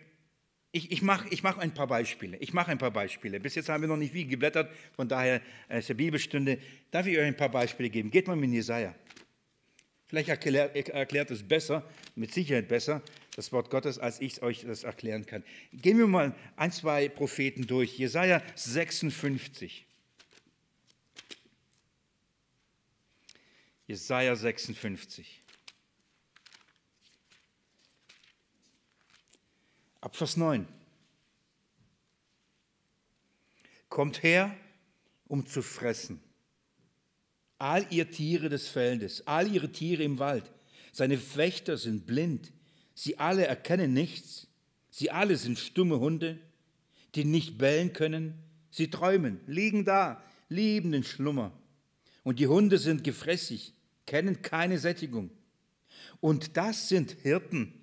A: ich, ich mache ich mach ein paar Beispiele. Ich mache ein paar Beispiele. Bis jetzt haben wir noch nicht viel geblättert, von daher äh, ist der Bibelstunde. Darf ich euch ein paar Beispiele geben? Geht mal mit Jesaja. Vielleicht erklärt, erklärt es besser, mit Sicherheit besser, das Wort Gottes, als ich euch das erklären kann. Gehen wir mal ein, zwei Propheten durch. Jesaja 56. Jesaja 56. Ab Vers 9. Kommt her, um zu fressen. All ihr Tiere des Feldes, all ihre Tiere im Wald. Seine Wächter sind blind. Sie alle erkennen nichts. Sie alle sind stumme Hunde, die nicht bellen können. Sie träumen, liegen da, lieben den Schlummer. Und die Hunde sind gefressig, kennen keine Sättigung. Und das sind Hirten,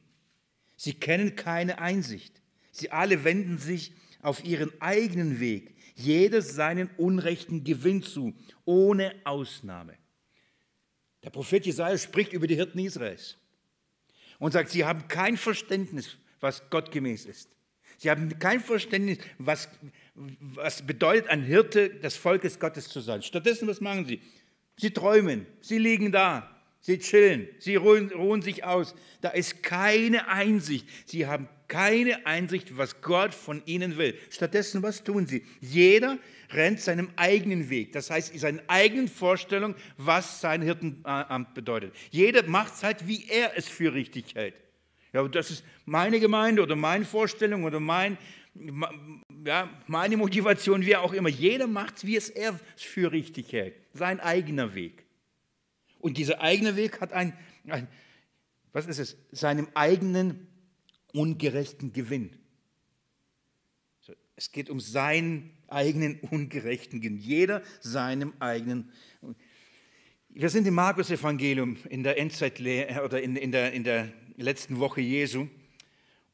A: Sie kennen keine Einsicht. Sie alle wenden sich auf ihren eigenen Weg, jedes seinen unrechten Gewinn zu, ohne Ausnahme. Der Prophet Jesaja spricht über die Hirten Israels und sagt, sie haben kein Verständnis, was gottgemäß ist. Sie haben kein Verständnis, was, was bedeutet, ein Hirte des Volkes Gottes zu sein. Stattdessen, was machen sie? Sie träumen, sie liegen da, Sie chillen, sie ruhen, ruhen, sich aus. Da ist keine Einsicht. Sie haben keine Einsicht, was Gott von ihnen will. Stattdessen, was tun sie? Jeder rennt seinem eigenen Weg. Das heißt, seine eigenen Vorstellungen, was sein Hirtenamt bedeutet. Jeder macht es halt, wie er es für richtig hält. Ja, das ist meine Gemeinde oder meine Vorstellung oder mein, ja, meine Motivation, wie auch immer. Jeder macht es, wie es er für richtig hält. Sein eigener Weg. Und dieser eigene Weg hat ein, ein was ist es, seinem eigenen ungerechten Gewinn. Es geht um seinen eigenen ungerechten Gewinn. Jeder seinem eigenen. Wir sind im Markus-Evangelium in der Endzeitlehre oder in, in, der, in der letzten Woche Jesu.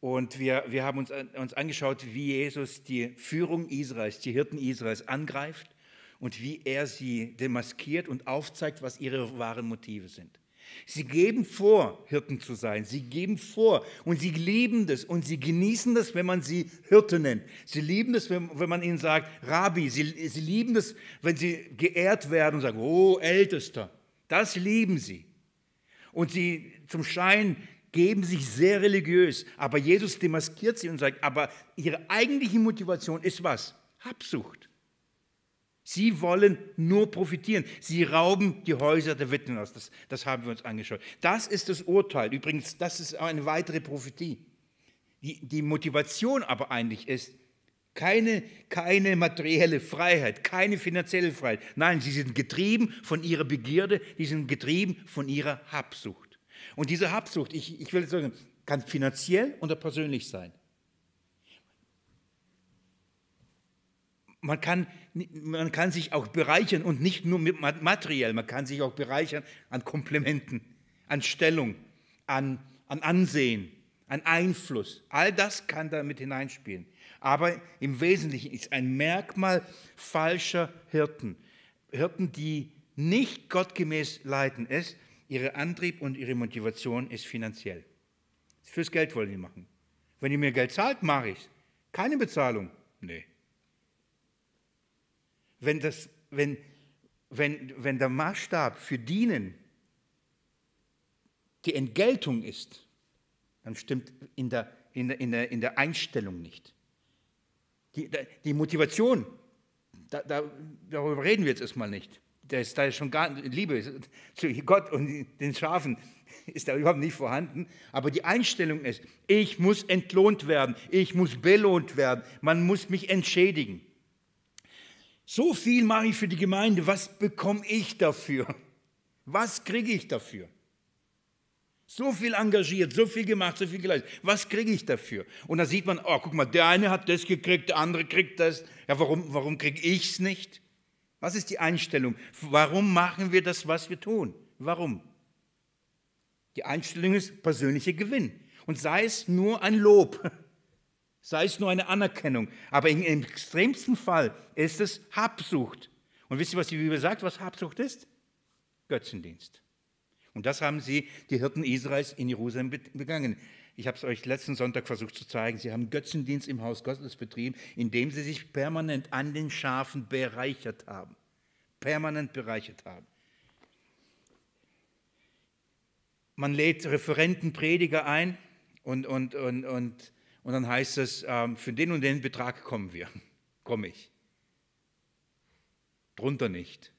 A: Und wir, wir haben uns, uns angeschaut, wie Jesus die Führung Israels, die Hirten Israels angreift und wie er sie demaskiert und aufzeigt, was ihre wahren Motive sind. Sie geben vor, Hirten zu sein. Sie geben vor und sie lieben das und sie genießen das, wenn man sie Hirte nennt. Sie lieben das, wenn, wenn man ihnen sagt, Rabbi. Sie, sie lieben das, wenn sie geehrt werden und sagen, oh, Ältester. Das lieben sie. Und sie zum Schein geben sich sehr religiös. Aber Jesus demaskiert sie und sagt, aber ihre eigentliche Motivation ist was? Habsucht. Sie wollen nur profitieren. Sie rauben die Häuser der Witwen aus. Das, das haben wir uns angeschaut. Das ist das Urteil. Übrigens, das ist eine weitere Prophetie. Die, die Motivation aber eigentlich ist, keine, keine materielle Freiheit, keine finanzielle Freiheit. Nein, sie sind getrieben von ihrer Begierde, sie sind getrieben von ihrer Habsucht. Und diese Habsucht, ich, ich will sagen, kann finanziell oder persönlich sein. Man kann, man kann sich auch bereichern und nicht nur mit materiell, man kann sich auch bereichern an Komplimenten, an Stellung, an, an Ansehen, an Einfluss. All das kann damit hineinspielen. Aber im Wesentlichen ist ein Merkmal falscher Hirten, Hirten, die nicht gottgemäß leiten, ist, ihre Antrieb und ihre Motivation ist finanziell. Fürs Geld wollen die machen. Wenn ihr mir Geld zahlt, mache ich es. Keine Bezahlung? Nee wenn, das, wenn, wenn, wenn der Maßstab für Dienen die Entgeltung ist, dann stimmt in der, in der, in der, in der Einstellung nicht. Die, die Motivation, da, da, darüber reden wir jetzt erstmal nicht. Da ist da schon gar Liebe zu Gott und den Schafen ist da überhaupt nicht vorhanden. Aber die Einstellung ist, ich muss entlohnt werden, ich muss belohnt werden, man muss mich entschädigen. So viel mache ich für die Gemeinde, was bekomme ich dafür? Was kriege ich dafür? So viel engagiert, so viel gemacht, so viel geleistet. Was kriege ich dafür? Und da sieht man, oh, guck mal, der eine hat das gekriegt, der andere kriegt das. Ja, warum, warum kriege ich es nicht? Was ist die Einstellung? Warum machen wir das, was wir tun? Warum? Die Einstellung ist persönlicher Gewinn. Und sei es nur ein Lob sei es nur eine Anerkennung. Aber im extremsten Fall ist es Habsucht. Und wisst ihr, was die Bibel sagt, was Habsucht ist? Götzendienst. Und das haben sie, die Hirten Israels in Jerusalem begangen. Ich habe es euch letzten Sonntag versucht zu zeigen. Sie haben Götzendienst im Haus Gottes betrieben, indem sie sich permanent an den Schafen bereichert haben. Permanent bereichert haben. Man lädt Referenten, Prediger ein und, und, und, und und dann heißt es, ähm, für den und den Betrag kommen wir, komme ich. Drunter nicht.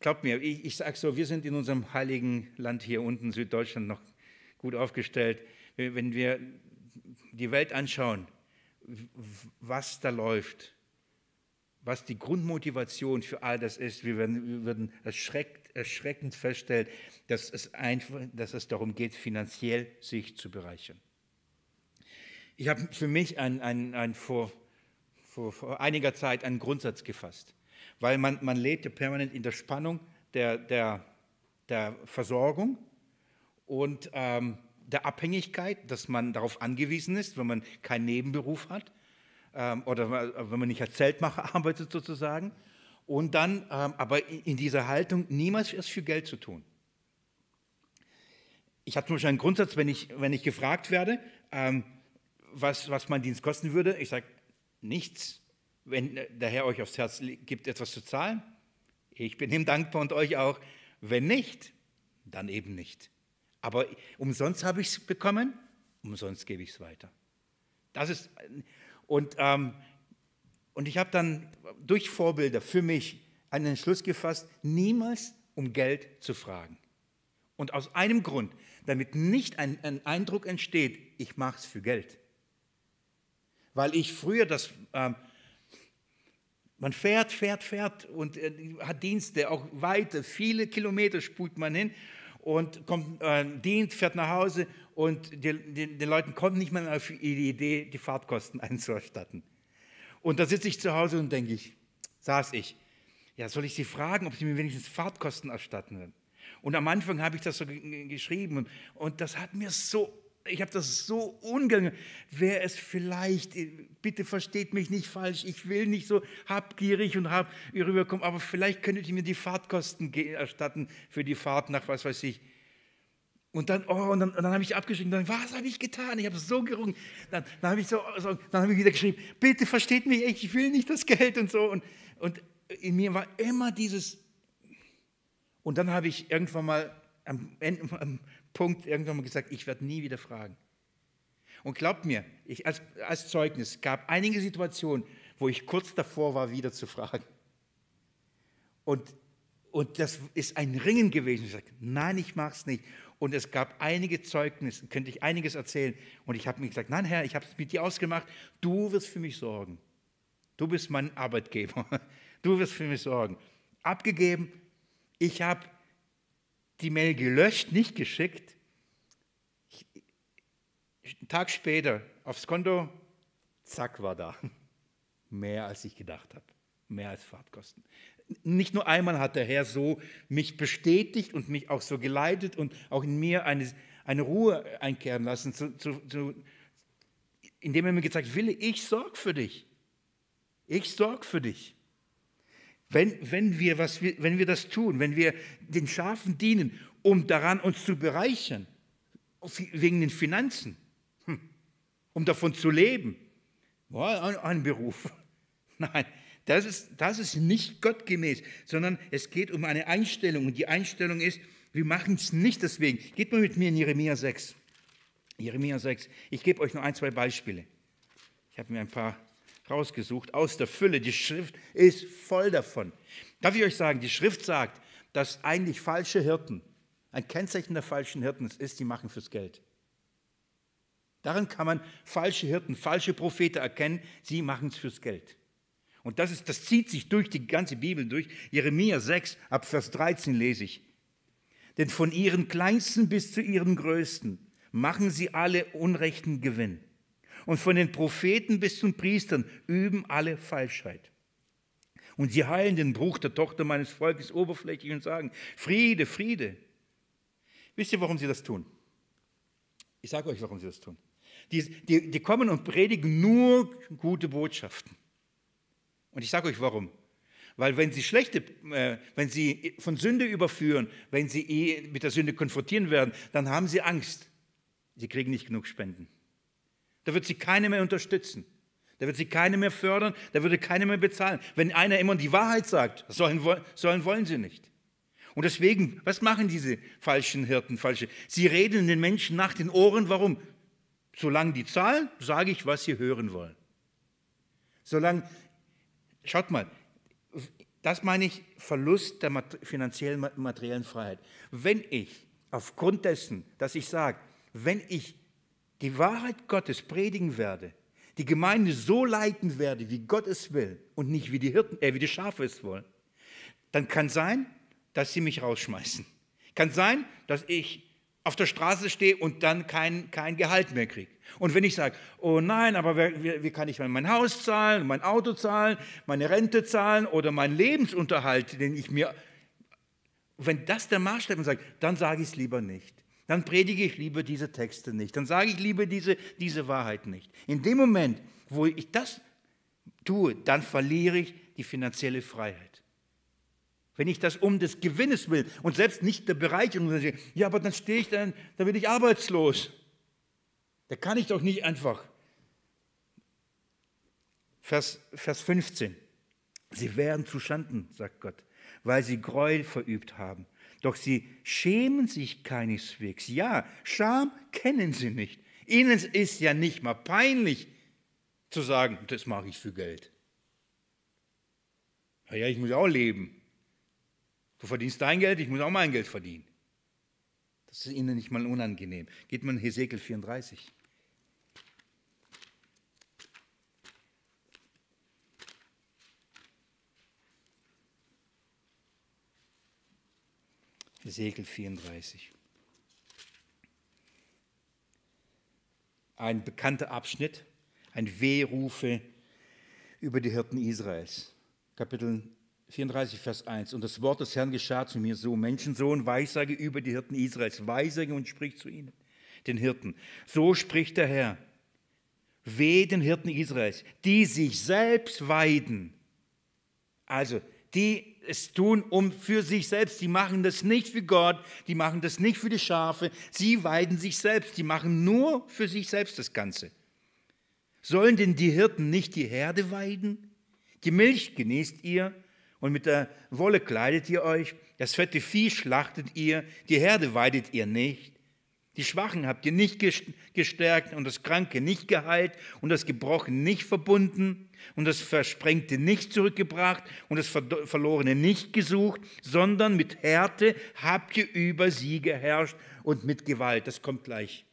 A: Glaubt mir, ich, ich sage so, wir sind in unserem heiligen Land hier unten, Süddeutschland, noch gut aufgestellt. Wenn wir die Welt anschauen, was da läuft, was die Grundmotivation für all das ist, wir werden, wir werden erschreckt, erschreckend feststellen, dass es, einfach, dass es darum geht, finanziell sich zu bereichern. Ich habe für mich ein, ein, ein vor, vor, vor, einiger Zeit einen Grundsatz gefasst, weil man, man lebte permanent in der Spannung der, der, der Versorgung und ähm, der Abhängigkeit, dass man darauf angewiesen ist, wenn man keinen Nebenberuf hat ähm, oder wenn man nicht als Zeltmacher arbeitet sozusagen. Und dann ähm, aber in dieser Haltung niemals erst für Geld zu tun. Ich habe zum Beispiel einen Grundsatz, wenn ich, wenn ich gefragt werde, ähm, was, was mein Dienst kosten würde, ich sage nichts. Wenn der Herr euch aufs Herz gibt, etwas zu zahlen, ich bin ihm dankbar und euch auch. Wenn nicht, dann eben nicht. Aber umsonst habe ich es bekommen, umsonst gebe ich es weiter. Das ist, und, ähm, und ich habe dann durch Vorbilder für mich einen Entschluss gefasst, niemals um Geld zu fragen. Und aus einem Grund, damit nicht ein, ein Eindruck entsteht, ich mache es für Geld. Weil ich früher das, ähm, man fährt, fährt, fährt und äh, hat Dienste, auch weiter, viele Kilometer spult man hin und kommt, äh, dient, fährt nach Hause und die, die, den Leuten kommt nicht mal auf die Idee, die Fahrtkosten einzuerstatten. Und da sitze ich zu Hause und denke ich, saß ich, ja, soll ich Sie fragen, ob Sie mir wenigstens Fahrtkosten erstatten? Und am Anfang habe ich das so geschrieben und das hat mir so ich habe das so ungern. Wäre es vielleicht, bitte versteht mich nicht falsch, ich will nicht so habgierig und hab rüberkommen, aber vielleicht könntet ihr mir die Fahrtkosten erstatten für die Fahrt nach was weiß ich. Und dann, oh, und dann, dann habe ich abgeschrieben, dann, was habe ich getan? Ich habe so gerungen. Dann, dann habe ich so, so, habe ich wieder geschrieben, bitte versteht mich, ich will nicht das Geld und so. Und, und in mir war immer dieses, und dann habe ich irgendwann mal am, am Punkt irgendwann mal gesagt, ich werde nie wieder fragen. Und glaubt mir, ich als, als Zeugnis gab einige Situationen, wo ich kurz davor war, wieder zu fragen. Und, und das ist ein Ringen gewesen. Ich sagte, nein, ich mache es nicht. Und es gab einige Zeugnisse, könnte ich einiges erzählen. Und ich habe mir gesagt, nein Herr, ich habe es mit dir ausgemacht, du wirst für mich sorgen. Du bist mein Arbeitgeber. Du wirst für mich sorgen. Abgegeben, ich habe die Mail gelöscht, nicht geschickt. einen Tag später aufs Konto, zack, war da. Mehr als ich gedacht habe. Mehr als Fahrtkosten nicht nur einmal hat der Herr so mich bestätigt und mich auch so geleitet und auch in mir eine, eine Ruhe einkehren lassen, zu, zu, zu, indem er mir gesagt hat, Wille, ich sorge für dich. Ich sorge für dich. Wenn, wenn, wir was, wenn wir das tun, wenn wir den Schafen dienen, um daran uns zu bereichern, wegen den Finanzen, hm, um davon zu leben, ein Beruf. Nein, das ist, das ist nicht gottgemäß, sondern es geht um eine Einstellung. Und die Einstellung ist, wir machen es nicht deswegen. Geht mal mit mir in Jeremia 6. Jeremia 6. Ich gebe euch nur ein, zwei Beispiele. Ich habe mir ein paar rausgesucht aus der Fülle. Die Schrift ist voll davon. Darf ich euch sagen, die Schrift sagt, dass eigentlich falsche Hirten, ein Kennzeichen der falschen Hirten ist, die machen fürs Geld. Daran kann man falsche Hirten, falsche Propheten erkennen, sie machen es fürs Geld. Und das, ist, das zieht sich durch die ganze Bibel durch. Jeremia 6, ab Vers 13 lese ich. Denn von ihren Kleinsten bis zu ihren Größten machen sie alle unrechten Gewinn. Und von den Propheten bis zum Priestern üben alle Falschheit. Und sie heilen den Bruch der Tochter meines Volkes oberflächlich und sagen, Friede, Friede. Wisst ihr, warum sie das tun? Ich sage euch, warum sie das tun. Die, die, die kommen und predigen nur gute Botschaften. Und ich sage euch warum. Weil wenn sie schlechte, äh, wenn sie von Sünde überführen, wenn sie eh mit der Sünde konfrontieren werden, dann haben sie Angst. Sie kriegen nicht genug Spenden. Da wird sie keine mehr unterstützen. Da wird sie keine mehr fördern, da würde keine mehr bezahlen. Wenn einer immer die Wahrheit sagt, sollen, sollen wollen sie nicht. Und deswegen, was machen diese falschen Hirten, falsche? Sie reden den Menschen nach den Ohren. Warum? Solange die zahlen, sage ich, was sie hören wollen. Solange Schaut mal, das meine ich Verlust der finanziellen materiellen Freiheit. Wenn ich aufgrund dessen, dass ich sage, wenn ich die Wahrheit Gottes predigen werde, die Gemeinde so leiten werde, wie Gott es will und nicht wie die Hirten, äh, wie die Schafe es wollen, dann kann sein, dass sie mich rausschmeißen. Kann sein, dass ich auf der Straße stehe und dann kein, kein Gehalt mehr kriege. Und wenn ich sage, oh nein, aber wie, wie kann ich mein Haus zahlen, mein Auto zahlen, meine Rente zahlen oder meinen Lebensunterhalt, den ich mir, wenn das der Maßstab ist, dann sage ich es lieber nicht. Dann predige ich lieber diese Texte nicht. Dann sage ich lieber diese, diese Wahrheit nicht. In dem Moment, wo ich das tue, dann verliere ich die finanzielle Freiheit. Wenn ich das um des Gewinnes will und selbst nicht der Bereicherung, dann sage ja, aber dann stehe ich dann, dann bin ich arbeitslos. Da kann ich doch nicht einfach. Vers, Vers 15. Sie werden zu Schanden, sagt Gott, weil sie Gräuel verübt haben. Doch sie schämen sich keineswegs. Ja, Scham kennen sie nicht. Ihnen ist ja nicht mal peinlich zu sagen, das mache ich für Geld. Ja, ich muss auch leben. Du verdienst dein Geld, ich muss auch mein Geld verdienen. Das ist ihnen nicht mal unangenehm. Geht man in Hesekiel 34. Hesekiel 34. Ein bekannter Abschnitt, ein Wehrufe über die Hirten Israels. Kapitel 34, Vers 1. Und das Wort des Herrn geschah zu mir so, Menschensohn, weissage über die Hirten Israels, weissage und sprich zu ihnen. den Hirten. So spricht der Herr. Weh den Hirten Israels, die sich selbst weiden. Also, die es tun um für sich selbst. Die machen das nicht für Gott, die machen das nicht für die Schafe, sie weiden sich selbst, die machen nur für sich selbst das Ganze. Sollen denn die Hirten nicht die Herde weiden? Die Milch genießt ihr und mit der Wolle kleidet ihr euch, das fette Vieh schlachtet ihr, die Herde weidet ihr nicht. Die Schwachen habt ihr nicht gestärkt und das Kranke nicht geheilt und das Gebrochene nicht verbunden und das Versprengte nicht zurückgebracht und das Verlorene nicht gesucht, sondern mit Härte habt ihr über sie geherrscht und mit Gewalt. Das kommt gleich.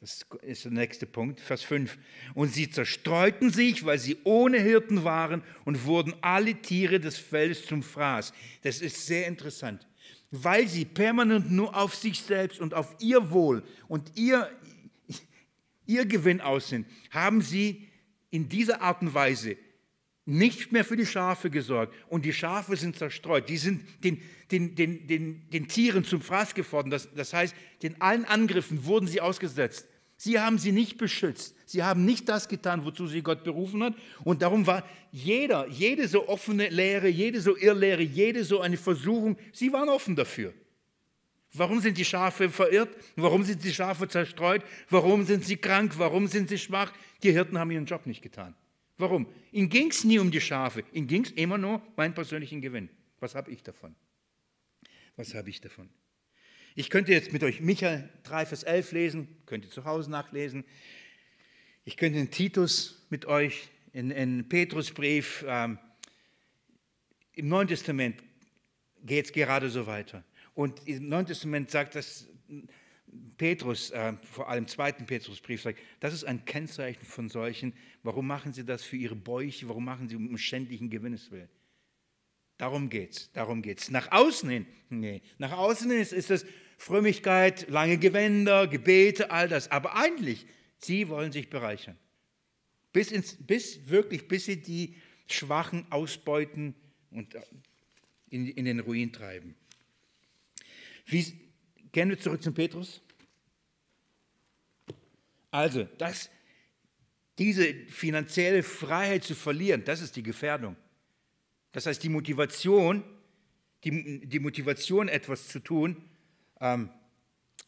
A: Das ist der nächste Punkt, Vers 5. Und sie zerstreuten sich, weil sie ohne Hirten waren und wurden alle Tiere des Feldes zum Fraß. Das ist sehr interessant. Weil sie permanent nur auf sich selbst und auf ihr Wohl und ihr, ihr Gewinn aus sind, haben sie in dieser Art und Weise nicht mehr für die Schafe gesorgt und die Schafe sind zerstreut. Die sind den, den, den, den, den Tieren zum Fraß geworden. Das, das heißt, den allen Angriffen wurden sie ausgesetzt. Sie haben sie nicht beschützt. Sie haben nicht das getan, wozu sie Gott berufen hat. Und darum war jeder, jede so offene Lehre, jede so Irrlehre, jede so eine Versuchung, sie waren offen dafür. Warum sind die Schafe verirrt? Warum sind die Schafe zerstreut? Warum sind sie krank? Warum sind sie schwach? Die Hirten haben ihren Job nicht getan. Warum? Ihnen ging es nie um die Schafe. Ihnen ging es immer nur um meinen persönlichen Gewinn. Was habe ich davon? Was habe ich davon? Ich könnte jetzt mit euch Michael 3, Vers 11 lesen, könnt ihr zu Hause nachlesen. Ich könnte den Titus mit euch in, in Petrusbrief, ähm, im Neuen Testament geht es gerade so weiter. Und im Neuen Testament sagt das Petrus, äh, vor allem zweiten Petrusbrief, sagt, das ist ein Kennzeichen von solchen. Warum machen sie das für ihre Bäuche? Warum machen sie um schändlichen Gewinnes willen? Darum geht's, darum geht's. Nach außen hin, nee, nach außen hin ist, ist es Frömmigkeit, lange Gewänder, Gebete, all das. Aber eigentlich, sie wollen sich bereichern. Bis, ins, bis wirklich, bis sie die Schwachen ausbeuten und in, in den Ruin treiben. Wie, gehen wir zurück zum Petrus? Also, das, diese finanzielle Freiheit zu verlieren, das ist die Gefährdung. Das heißt, die Motivation, die, die Motivation, etwas zu tun, ähm,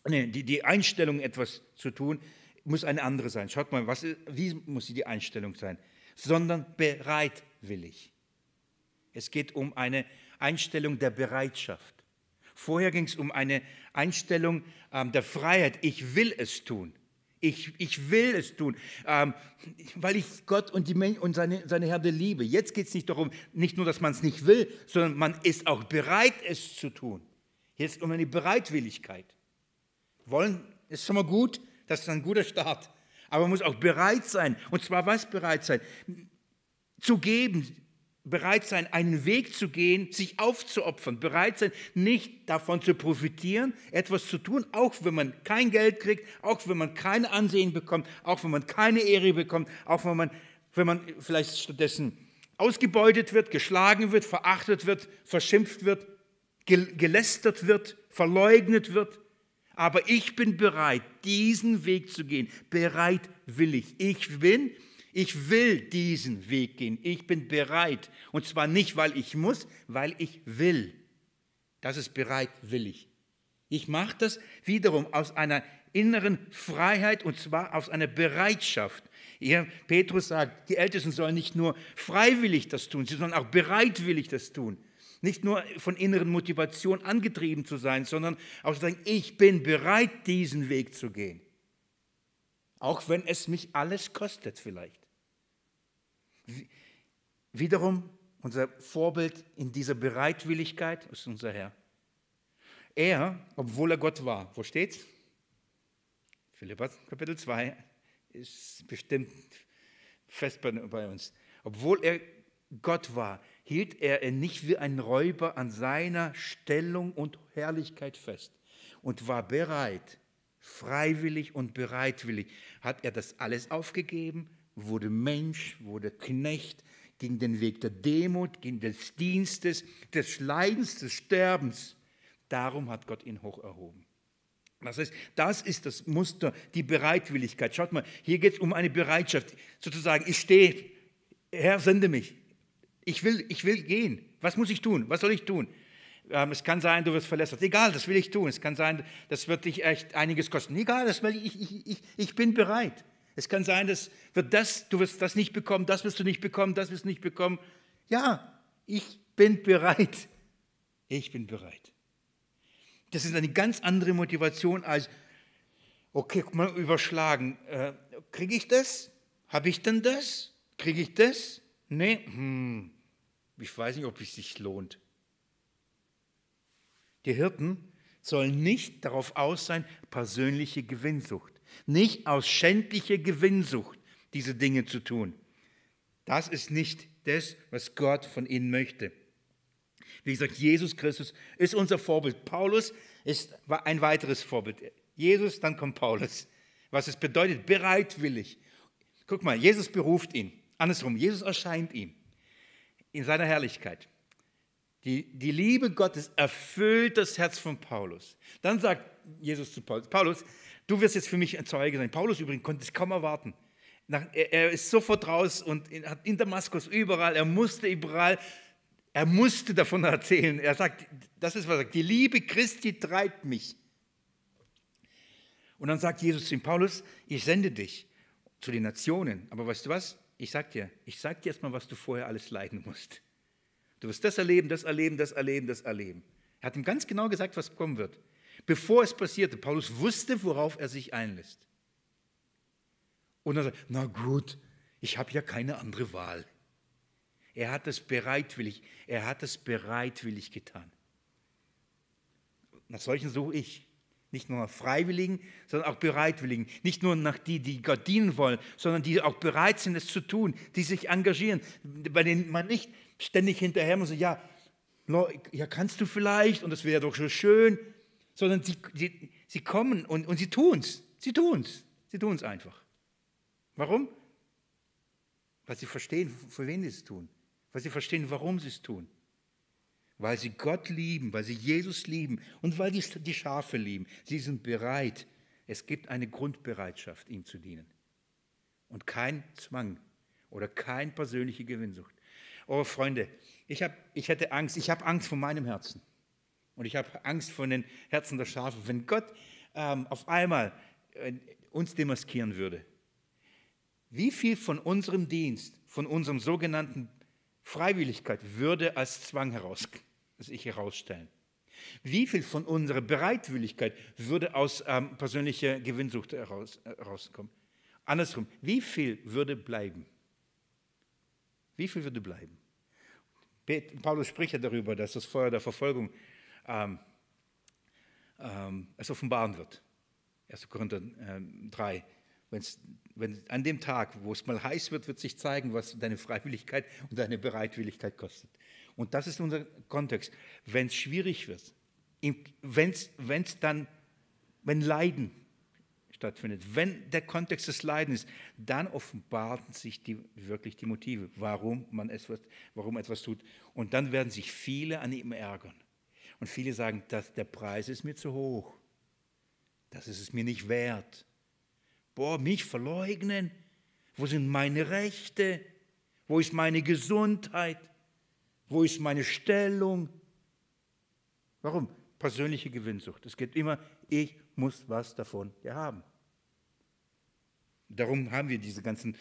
A: nee, die, die Einstellung, etwas zu tun, muss eine andere sein. Schaut mal, was, wie muss die Einstellung sein? Sondern bereitwillig. Es geht um eine Einstellung der Bereitschaft. Vorher ging es um eine Einstellung ähm, der Freiheit. Ich will es tun. Ich, ich will es tun, ähm, weil ich Gott und, die und seine, seine Herde liebe. Jetzt geht es nicht darum, nicht nur, dass man es nicht will, sondern man ist auch bereit, es zu tun. Jetzt um eine Bereitwilligkeit. Wollen ist schon mal gut, das ist ein guter Start. Aber man muss auch bereit sein. Und zwar was bereit sein? Zu geben, bereit sein, einen Weg zu gehen, sich aufzuopfern, bereit sein, nicht davon zu profitieren, etwas zu tun, auch wenn man kein Geld kriegt, auch wenn man kein Ansehen bekommt, auch wenn man keine Ehre bekommt, auch wenn man, wenn man vielleicht stattdessen ausgebeutet wird, geschlagen wird, verachtet wird, verschimpft wird, gelästert wird, verleugnet wird. Aber ich bin bereit, diesen Weg zu gehen. Bereitwillig. Ich bin ich will diesen Weg gehen. Ich bin bereit. Und zwar nicht, weil ich muss, weil ich will. Das ist bereitwillig. Ich mache das wiederum aus einer inneren Freiheit und zwar aus einer Bereitschaft. Hier, Petrus sagt, die Ältesten sollen nicht nur freiwillig das tun, sie sollen auch bereitwillig das tun. Nicht nur von inneren Motivation angetrieben zu sein, sondern auch zu sagen, ich bin bereit, diesen Weg zu gehen. Auch wenn es mich alles kostet vielleicht. Wiederum unser Vorbild in dieser Bereitwilligkeit ist unser Herr. Er, obwohl er Gott war, wo steht's? Philippa Kapitel 2 ist bestimmt fest bei, uns. Obwohl er Gott war, hielt er nicht wie ein Räuber an seiner Stellung und Herrlichkeit fest und war bereit, freiwillig und bereitwillig, hat er das alles aufgegeben, wurde Mensch, wurde Knecht, ging den Weg der Demut, ging des Dienstes, des Leidens, des Sterbens. Darum hat Gott ihn hoch erhoben. Das heißt, das ist das Muster, die Bereitwilligkeit. Schaut mal, hier geht es um eine Bereitschaft. Sozusagen, ich stehe, Herr, sende mich. Ich will, ich will gehen. Was muss ich tun? Was soll ich tun? Ähm, es kann sein, du wirst verlässert. Egal, das will ich tun. Es kann sein, das wird dich echt einiges kosten. Egal, das will ich, ich, ich, ich bin bereit. Es kann sein, das wird das, du wirst das nicht bekommen, das wirst du nicht bekommen, das wirst du nicht bekommen. Ja, ich bin bereit. Ich bin bereit. Das ist eine ganz andere Motivation als, okay, guck mal, überschlagen. Äh, Kriege ich das? Habe ich denn das? Kriege ich das? Nee, hm. ich weiß nicht, ob es sich lohnt. Die Hirten sollen nicht darauf aus sein, persönliche Gewinnsucht, nicht aus schändlicher Gewinnsucht diese Dinge zu tun. Das ist nicht das, was Gott von ihnen möchte. Wie gesagt, Jesus Christus ist unser Vorbild. Paulus ist ein weiteres Vorbild. Jesus, dann kommt Paulus. Was es bedeutet, bereitwillig. Guck mal, Jesus beruft ihn. Andersrum, Jesus erscheint ihm in seiner Herrlichkeit. Die, die Liebe Gottes erfüllt das Herz von Paulus. Dann sagt Jesus zu Paulus, Paulus, du wirst jetzt für mich ein Zeuge sein. Paulus übrigens konnte es kaum erwarten. er, ist sofort raus und hat in Damaskus überall, er musste überall er musste davon erzählen. Er sagt, das ist was er sagt, die Liebe Christi treibt mich. Und dann sagt Jesus zu ihm, Paulus, ich sende dich zu den Nationen. Aber weißt du was? Ich sag dir, ich sag dir erstmal, was du vorher alles leiden musst. Du wirst das erleben, das erleben, das erleben, das erleben. Er hat ihm ganz genau gesagt, was kommen wird. Bevor es passierte, Paulus wusste, worauf er sich einlässt. Und er sagt, na gut, ich habe ja keine andere Wahl. Er hat es bereitwillig, er hat es bereitwillig getan. Nach solchen suche ich. Nicht nur nach Freiwilligen, sondern auch Bereitwilligen. Nicht nur nach die, die Gott dienen wollen, sondern die auch bereit sind, es zu tun, die sich engagieren, bei denen man nicht ständig hinterher muss, ja, ja, kannst du vielleicht und das wäre doch so schön, sondern sie, sie, sie kommen und, und sie tun es. Sie tun es. Sie tun es einfach. Warum? Weil sie verstehen, für wen sie es tun weil sie verstehen, warum sie es tun. Weil sie Gott lieben, weil sie Jesus lieben und weil die, die Schafe lieben. Sie sind bereit. Es gibt eine Grundbereitschaft, ihm zu dienen. Und kein Zwang oder keine persönliche Gewinnsucht. Oh Freunde, ich, hab, ich hätte Angst, ich habe Angst vor meinem Herzen. Und ich habe Angst vor den Herzen der Schafe. Wenn Gott ähm, auf einmal äh, uns demaskieren würde, wie viel von unserem Dienst, von unserem sogenannten Freiwilligkeit würde als Zwang heraus, sich herausstellen. Wie viel von unserer Bereitwilligkeit würde aus ähm, persönlicher Gewinnsucht heraus, äh, herauskommen? Andersrum, wie viel würde bleiben? Wie viel würde bleiben? Paulus spricht ja darüber, dass das Feuer der Verfolgung ähm, ähm, es offenbaren wird. 1. Korinther äh, 3. Wenn's, wenn an dem Tag, wo es mal heiß wird, wird sich zeigen, was deine Freiwilligkeit und deine Bereitwilligkeit kostet. Und das ist unser Kontext. Wenn es schwierig wird, wenn es dann, wenn Leiden stattfindet, wenn der Kontext des Leidens ist, dann offenbaren sich die, wirklich die Motive, warum man etwas, warum etwas tut. Und dann werden sich viele an ihm ärgern. Und viele sagen, dass der Preis ist mir zu hoch. Das ist es mir nicht wert. Boah, mich verleugnen? Wo sind meine Rechte? Wo ist meine Gesundheit? Wo ist meine Stellung? Warum? Persönliche Gewinnsucht. Es geht immer, ich muss was davon haben. Darum haben wir diese ganzen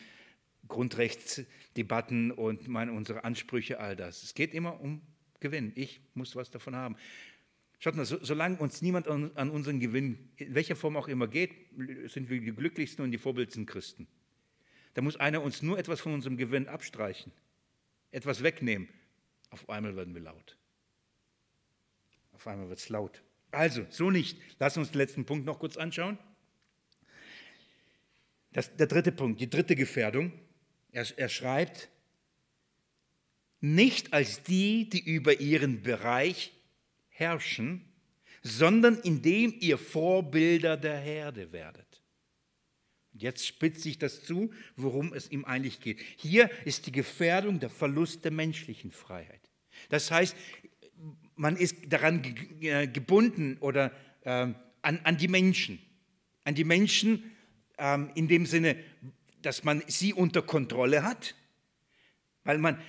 A: Grundrechtsdebatten und meine, unsere Ansprüche, all das. Es geht immer um Gewinn. Ich muss was davon haben. Schaut mal, so, solange uns niemand an, an, unseren Gewinn, in welcher Form auch immer geht, sind wir die glücklichsten und die vorbildsten Christen. Da muss einer uns nur etwas von unserem Gewinn abstreichen, etwas wegnehmen. Auf einmal werden wir laut. Auf einmal wird es laut. Also, so nicht. Lass uns den letzten Punkt noch kurz anschauen. Das, der dritte Punkt, die dritte Gefährdung. Er, er schreibt, nicht als die, die über ihren Bereich herrschen, sondern indem ihr Vorbilder der Herde werdet. Jetzt spitzt sich das zu, worum es ihm eigentlich geht. Hier ist die Gefährdung der Verlust der menschlichen Freiheit. Das heißt, man ist daran gebunden oder ähm, an, an die Menschen. An die Menschen ähm, in dem Sinne, dass man sie unter Kontrolle hat. Weil man,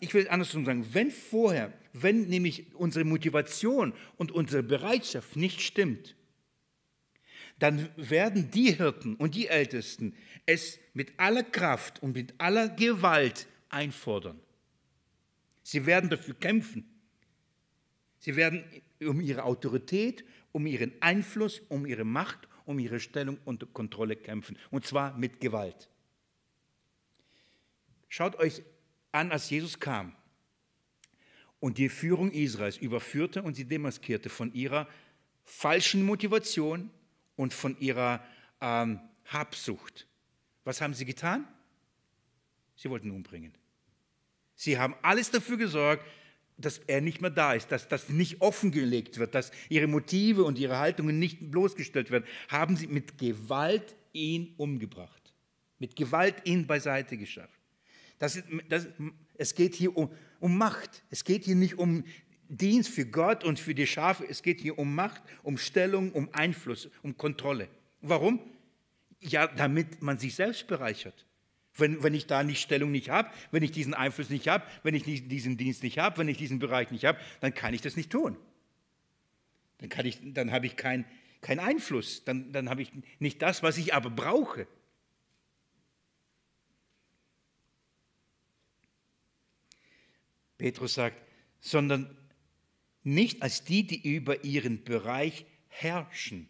A: ich will andersrum sagen, wenn vorher, wenn nämlich unsere Motivation und unsere Bereitschaft nicht stimmt, dann werden die Hirten und die Ältesten es mit aller Kraft und mit aller Gewalt einfordern. Sie werden dafür kämpfen. Sie werden um ihre Autorität, um ihren Einfluss, um ihre Macht, um ihre Stellung unter Kontrolle kämpfen. Und zwar mit Gewalt. Schaut euch an, als Jesus kam und die Führung Israels überführte und sie demaskierte von ihrer falschen Motivation und von ihrer ähm, Habsucht. Was haben sie getan? Sie wollten umbringen. Sie haben alles dafür gesorgt, dass er nicht mehr da ist, dass das nicht offengelegt wird, dass ihre Motive und ihre Haltungen nicht bloßgestellt werden, haben sie mit Gewalt ihn umgebracht, mit Gewalt ihn beiseite geschafft. Das, das, es geht hier um, um Macht, es geht hier nicht um Dienst für Gott und für die Schafe, es geht hier um Macht, um Stellung, um Einfluss, um Kontrolle. Warum? Ja, damit man sich selbst bereichert. Wenn, wenn ich da nicht Stellung nicht habe, wenn ich diesen Einfluss nicht habe, wenn ich diesen Dienst nicht habe, wenn ich diesen Bereich nicht habe, dann kann ich das nicht tun. Dann, kann ich, dann habe ich keinen kein Einfluss, dann, dann habe ich nicht das, was ich aber brauche. Petrus sagt, sondern nicht als die, die über ihren Bereich herrschen.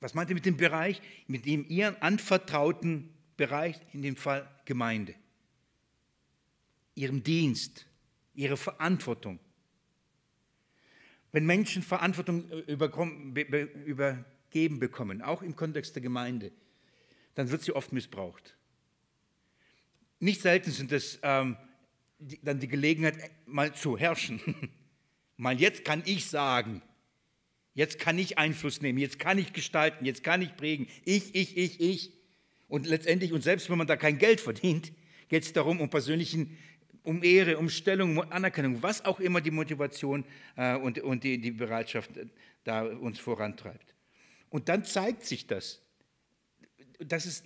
A: Was meint er mit dem Bereich? Mit dem ihren anvertrauten Bereich, in dem Fall Gemeinde. Ihrem Dienst, ihre Verantwortung. Wenn Menschen Verantwortung übergeben bekommen, auch im Kontext der Gemeinde, dann wird sie oft missbraucht. Nicht selten sind es ähm, dann die Gelegenheit, mal zu herrschen. mal jetzt kann ich sagen, Jetzt kann ich Einfluss nehmen, jetzt kann ich gestalten, jetzt kann ich prägen. Ich, ich, ich, ich. Und letztendlich, und selbst wenn man da kein Geld verdient, geht es darum, um persönlichen, um Ehre, um Stellung, um Anerkennung, was auch immer die Motivation äh, und, und die, die Bereitschaft äh, da uns vorantreibt. Und dann zeigt sich das. Das ist,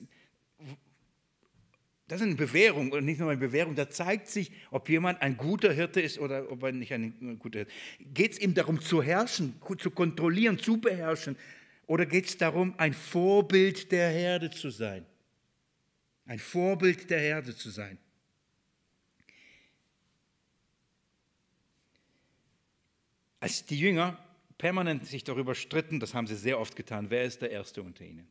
A: das ist eine Bewährung und nicht nur eine Bewährung, da zeigt sich, ob jemand ein guter Hirte ist oder ob er nicht ein guter Hirte ist. Geht es ihm darum zu herrschen, zu kontrollieren, zu beherrschen oder geht es darum, ein Vorbild der Herde zu sein? Ein Vorbild der Herde zu sein. Als die Jünger permanent sich darüber stritten, das haben sie sehr oft getan, wer ist der Erste unter ihnen?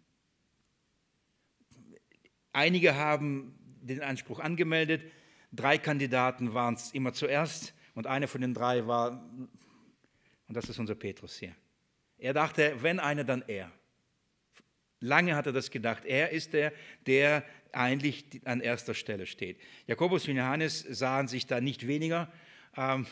A: Einige haben den Anspruch angemeldet. Drei Kandidaten waren es immer zuerst und einer von den drei war, und das ist unser Petrus hier. Er dachte, wenn einer, dann er. Lange hat er das gedacht. Er ist der, der eigentlich an erster Stelle steht. Jakobus und Johannes sahen sich da nicht weniger ähm,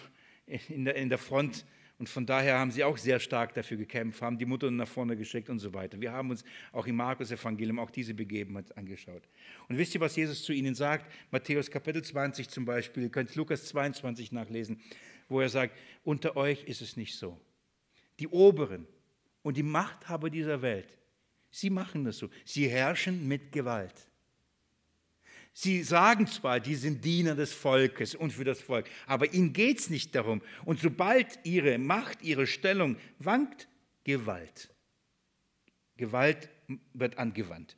A: in, der, in der Front und von daher haben sie auch sehr stark dafür gekämpft, haben die Mutter nach vorne geschickt und so weiter. Wir haben uns auch im Markus-Evangelium auch diese Begebenheit angeschaut. Und wisst ihr, was Jesus zu ihnen sagt? Matthäus Kapitel 20 zum Beispiel, ihr könnt Lukas 22 nachlesen, wo er sagt, unter euch ist es nicht so. Die Oberen und die Machthaber dieser Welt, sie machen das so. Sie herrschen mit Gewalt. Sie sagen zwar, die sind Diener des Volkes und für das Volk, aber ihnen geht es nicht darum. Und sobald ihre Macht, ihre Stellung wankt, Gewalt. Gewalt wird angewandt.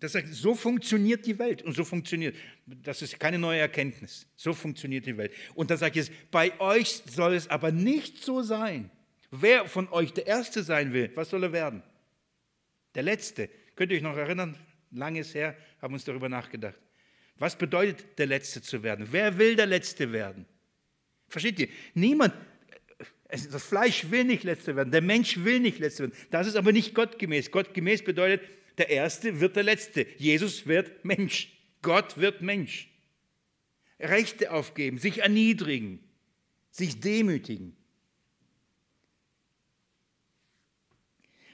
A: Das heißt, so funktioniert die Welt und so funktioniert, das ist keine neue Erkenntnis, so funktioniert die Welt. Und da sage ich jetzt, bei euch soll es aber nicht so sein. Wer von euch der Erste sein will, was soll er werden? Der Letzte. Könnt ihr euch noch erinnern? Langes her, haben uns darüber nachgedacht. Was bedeutet, der Letzte zu werden? Wer will der Letzte werden? Versteht ihr? Niemand, das Fleisch will nicht Letzte werden, der Mensch will nicht Letzte werden. Das ist aber nicht gottgemäß. Gottgemäß bedeutet, der Erste wird der Letzte. Jesus wird Mensch. Gott wird Mensch. Rechte aufgeben, sich erniedrigen, sich demütigen.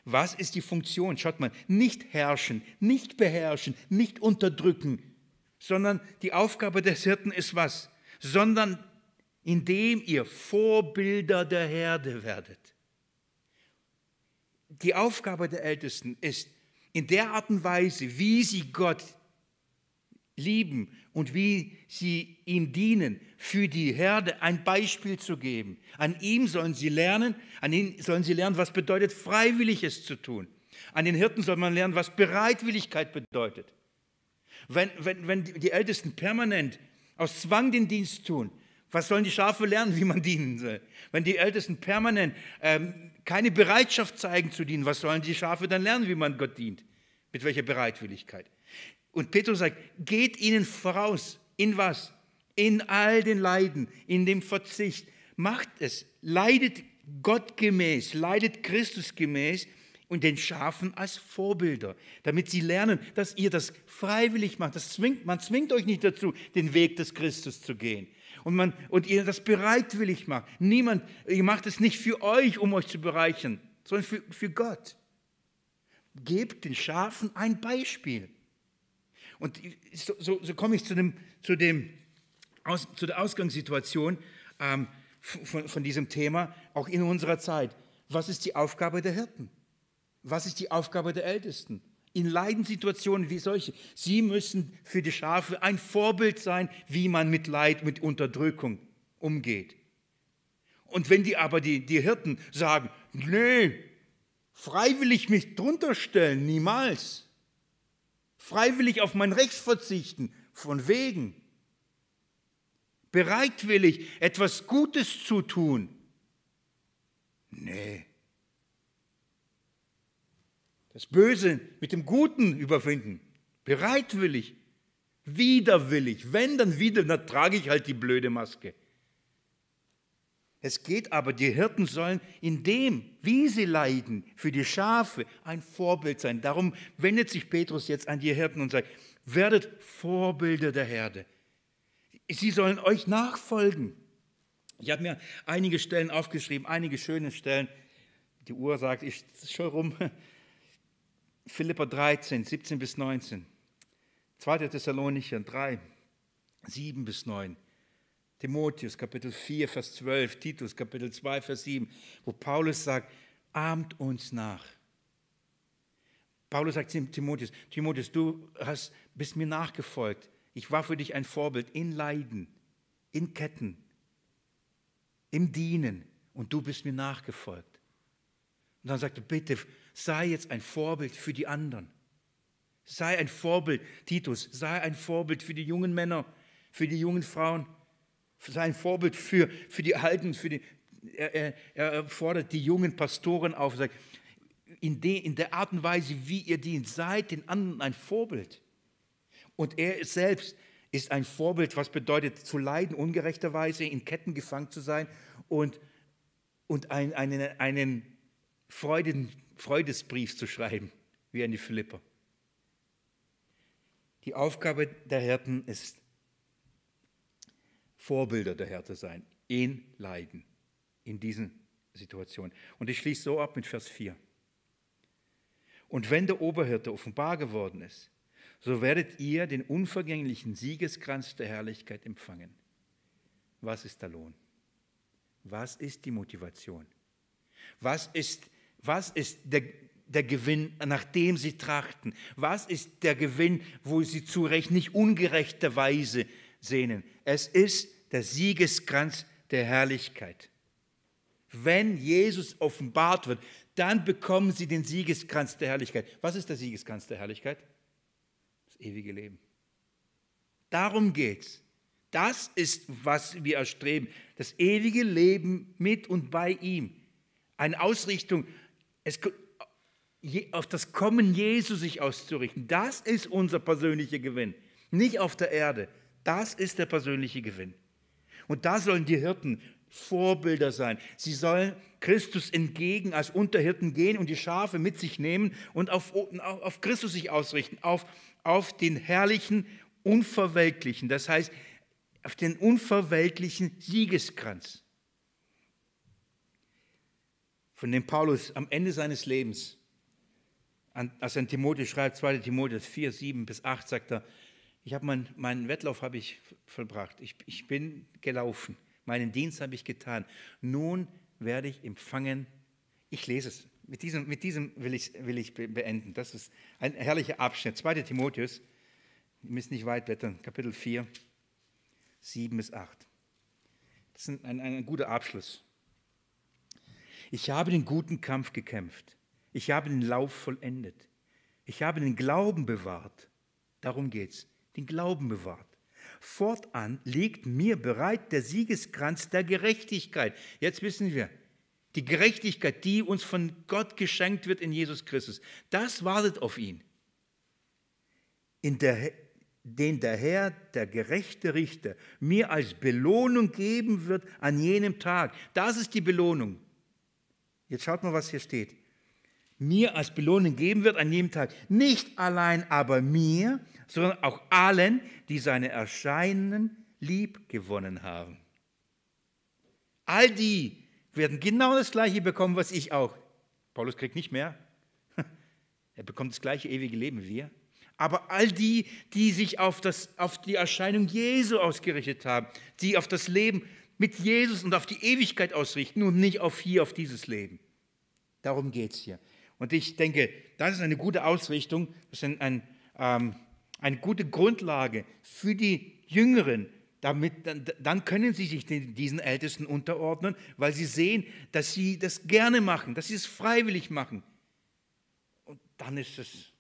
A: Was ist die Funktion? Schaut mal, nicht herrschen, nicht beherrschen, nicht unterdrücken, sondern die Aufgabe des Hirten ist was? Sondern indem ihr Vorbilder der Herde werdet. die Aufgabe der Ältesten ist, in der Art und Weise, wie sie Gott lieben und wie sie ihm dienen, für die Herde ein Beispiel zu geben. An ihm sollen sie lernen, an ihm sollen sie lernen, was bedeutet, Freiwilliges zu tun. An den Hirten soll man lernen, was Bereitwilligkeit bedeutet. Wenn, wenn, wenn die Ältesten permanent aus Zwang den Dienst tun, was sollen die Schafe lernen, wie man dienen soll? Wenn die Ältesten permanent ähm, keine Bereitschaft zeigen zu dienen, was sollen die Schafe dann lernen, wie man Gott dient? Mit welcher Bereitwilligkeit? Und Petrus sagt, geht ihnen voraus. In was? In all den Leiden, in dem Verzicht. Macht es. Leidet Gott gemäß, leidet Christus gemäß und den Schafen als Vorbilder, damit sie lernen, dass ihr das freiwillig macht. Das zwingt, man zwingt euch nicht dazu, den Weg des Christus zu gehen. Und, man, und ihr das bereitwillig macht. Niemand, ihr macht es nicht für euch, um euch zu bereichern, sondern für, für Gott. Gebt den Schafen ein Beispiel. Und so, so, so komme ich zu, dem, zu, dem, aus, zu der Ausgangssituation ähm, von, von diesem Thema, auch in unserer Zeit. Was ist die Aufgabe der Hirten? Was ist die Aufgabe der Ältesten? In Leidenssituationen wie solche. Sie müssen für die Schafe ein Vorbild sein, wie man mit Leid, mit Unterdrückung umgeht. Und wenn die aber die, die Hirten sagen, nee, freiwillig mich drunter stellen, niemals freiwillig auf mein Recht verzichten, von wegen, bereitwillig etwas Gutes zu tun. Nee. Das Böse mit dem Guten überwinden, bereitwillig, widerwillig. Wenn, dann wieder, dann trage ich halt die blöde Maske. Es geht aber, die Hirten sollen in dem, wie sie leiden, für die Schafe ein Vorbild sein. Darum wendet sich Petrus jetzt an die Hirten und sagt, werdet Vorbilder der Herde. Sie sollen euch nachfolgen. Ich habe mir einige Stellen aufgeschrieben, einige schöne Stellen. Die Uhr sagt, ich schon rum. Philippa 13, 17 bis 19. 2. Thessalonicher 3, 7 bis 9. Timotheus Kapitel 4, Vers 12, Titus Kapitel 2, Vers 7, wo Paulus sagt, ahmt uns nach. Paulus sagt zu Timotheus, Timotheus, du hast, bist mir nachgefolgt. Ich war für dich ein Vorbild in Leiden, in Ketten, im Dienen und du bist mir nachgefolgt. Und dann sagt er, bitte sei jetzt ein Vorbild für die anderen. Sei ein Vorbild, Titus, sei ein Vorbild für die jungen Männer, für die jungen Frauen sein Vorbild für, für die Alten, für die, er, er, er fordert die jungen Pastoren auf, sagt, in, de, in der Art und Weise, wie ihr dient, seid den anderen ein Vorbild. Und er selbst ist ein Vorbild, was bedeutet zu leiden, ungerechterweise in Ketten gefangen zu sein und, und ein, einen, einen Freuden, Freudesbrief zu schreiben, wie an die Philipper. Die Aufgabe der Hirten ist Vorbilder der Härte sein, in Leiden, in diesen Situationen. Und ich schließe so ab mit Vers 4. Und wenn der Oberhirte offenbar geworden ist, so werdet ihr den unvergänglichen Siegeskranz der Herrlichkeit empfangen. Was ist der Lohn? Was ist die Motivation? Was ist, was ist der, der Gewinn, nach dem sie trachten? Was ist der Gewinn, wo sie zu Recht nicht ungerechterweise sehnen. Es ist der Siegeskranz der Herrlichkeit. Wenn Jesus offenbart wird, dann bekommen sie den Siegeskranz der Herrlichkeit. Was ist der Siegeskranz der Herrlichkeit? Das ewige Leben. Darum geht's. Das ist, was wir erstreben. Das ewige Leben mit und bei ihm. Eine Ausrichtung, es, auf das Kommen Jesu sich auszurichten. Das ist unser persönlicher Gewinn. Nicht auf der Erde, das ist der persönliche Gewinn. Und da sollen die Hirten Vorbilder sein. Sie sollen Christus entgegen als Unterhirten gehen und die Schafe mit sich nehmen und auf, auf Christus sich ausrichten, auf, auf den herrlichen, unverweltlichen, das heißt auf den unverweltlichen Siegeskranz, von dem Paulus am Ende seines Lebens, als er an Timotheus schreibt, 2 Timotheus 4, 7 bis 8, sagt er, ich habe mein, meinen Wettlauf habe ich vollbracht. Ich, ich bin gelaufen. Meinen Dienst habe ich getan. Nun werde ich empfangen. Ich lese es. mit diesem, mit diesem will, ich, will ich beenden. Das ist ein herrlicher Abschnitt. 2. Timotheus, ihr müsst nicht weit blättern, Kapitel 4, 7 bis 8. Das ist ein, ein, ein guter Abschluss. Ich habe den guten Kampf gekämpft. Ich habe den Lauf vollendet. Ich habe den Glauben bewahrt. Darum geht's. Den Glauben bewahrt. Fortan liegt mir bereit der Siegeskranz der Gerechtigkeit. Jetzt wissen wir, die Gerechtigkeit, die uns von Gott geschenkt wird in Jesus Christus, das wartet auf ihn. In der, den der Herr, der gerechte Richter, mir als Belohnung geben wird an jenem Tag. Das ist die Belohnung. Jetzt schaut mal, was hier steht. Mir als Belohnung geben wird an jedem Tag. Nicht allein aber mir, sondern auch allen, die seine Erscheinen lieb gewonnen haben. All die werden genau das Gleiche bekommen, was ich auch. Paulus kriegt nicht mehr. Er bekommt das gleiche ewige Leben wie wir. Aber all die, die sich auf, das, auf die Erscheinung Jesu ausgerichtet haben, die auf das Leben mit Jesus und auf die Ewigkeit ausrichten und nicht auf hier, auf dieses Leben. Darum geht es hier. Und ich denke, das ist eine gute Ausrichtung, das ist ein, ein, ähm, eine gute Grundlage für die Jüngeren. Damit, dann, dann können sie sich den, diesen Ältesten unterordnen, weil sie sehen, dass sie das gerne machen, dass sie es freiwillig machen. Und dann ist es,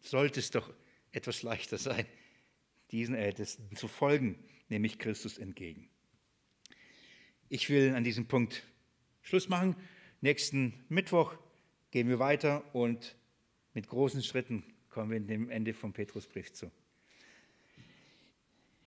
A: sollte es doch etwas leichter sein, diesen Ältesten zu folgen, nämlich Christus entgegen. Ich will an diesem Punkt Schluss machen. Nächsten Mittwoch gehen wir weiter und mit großen Schritten kommen wir dem Ende vom Petrusbrief zu.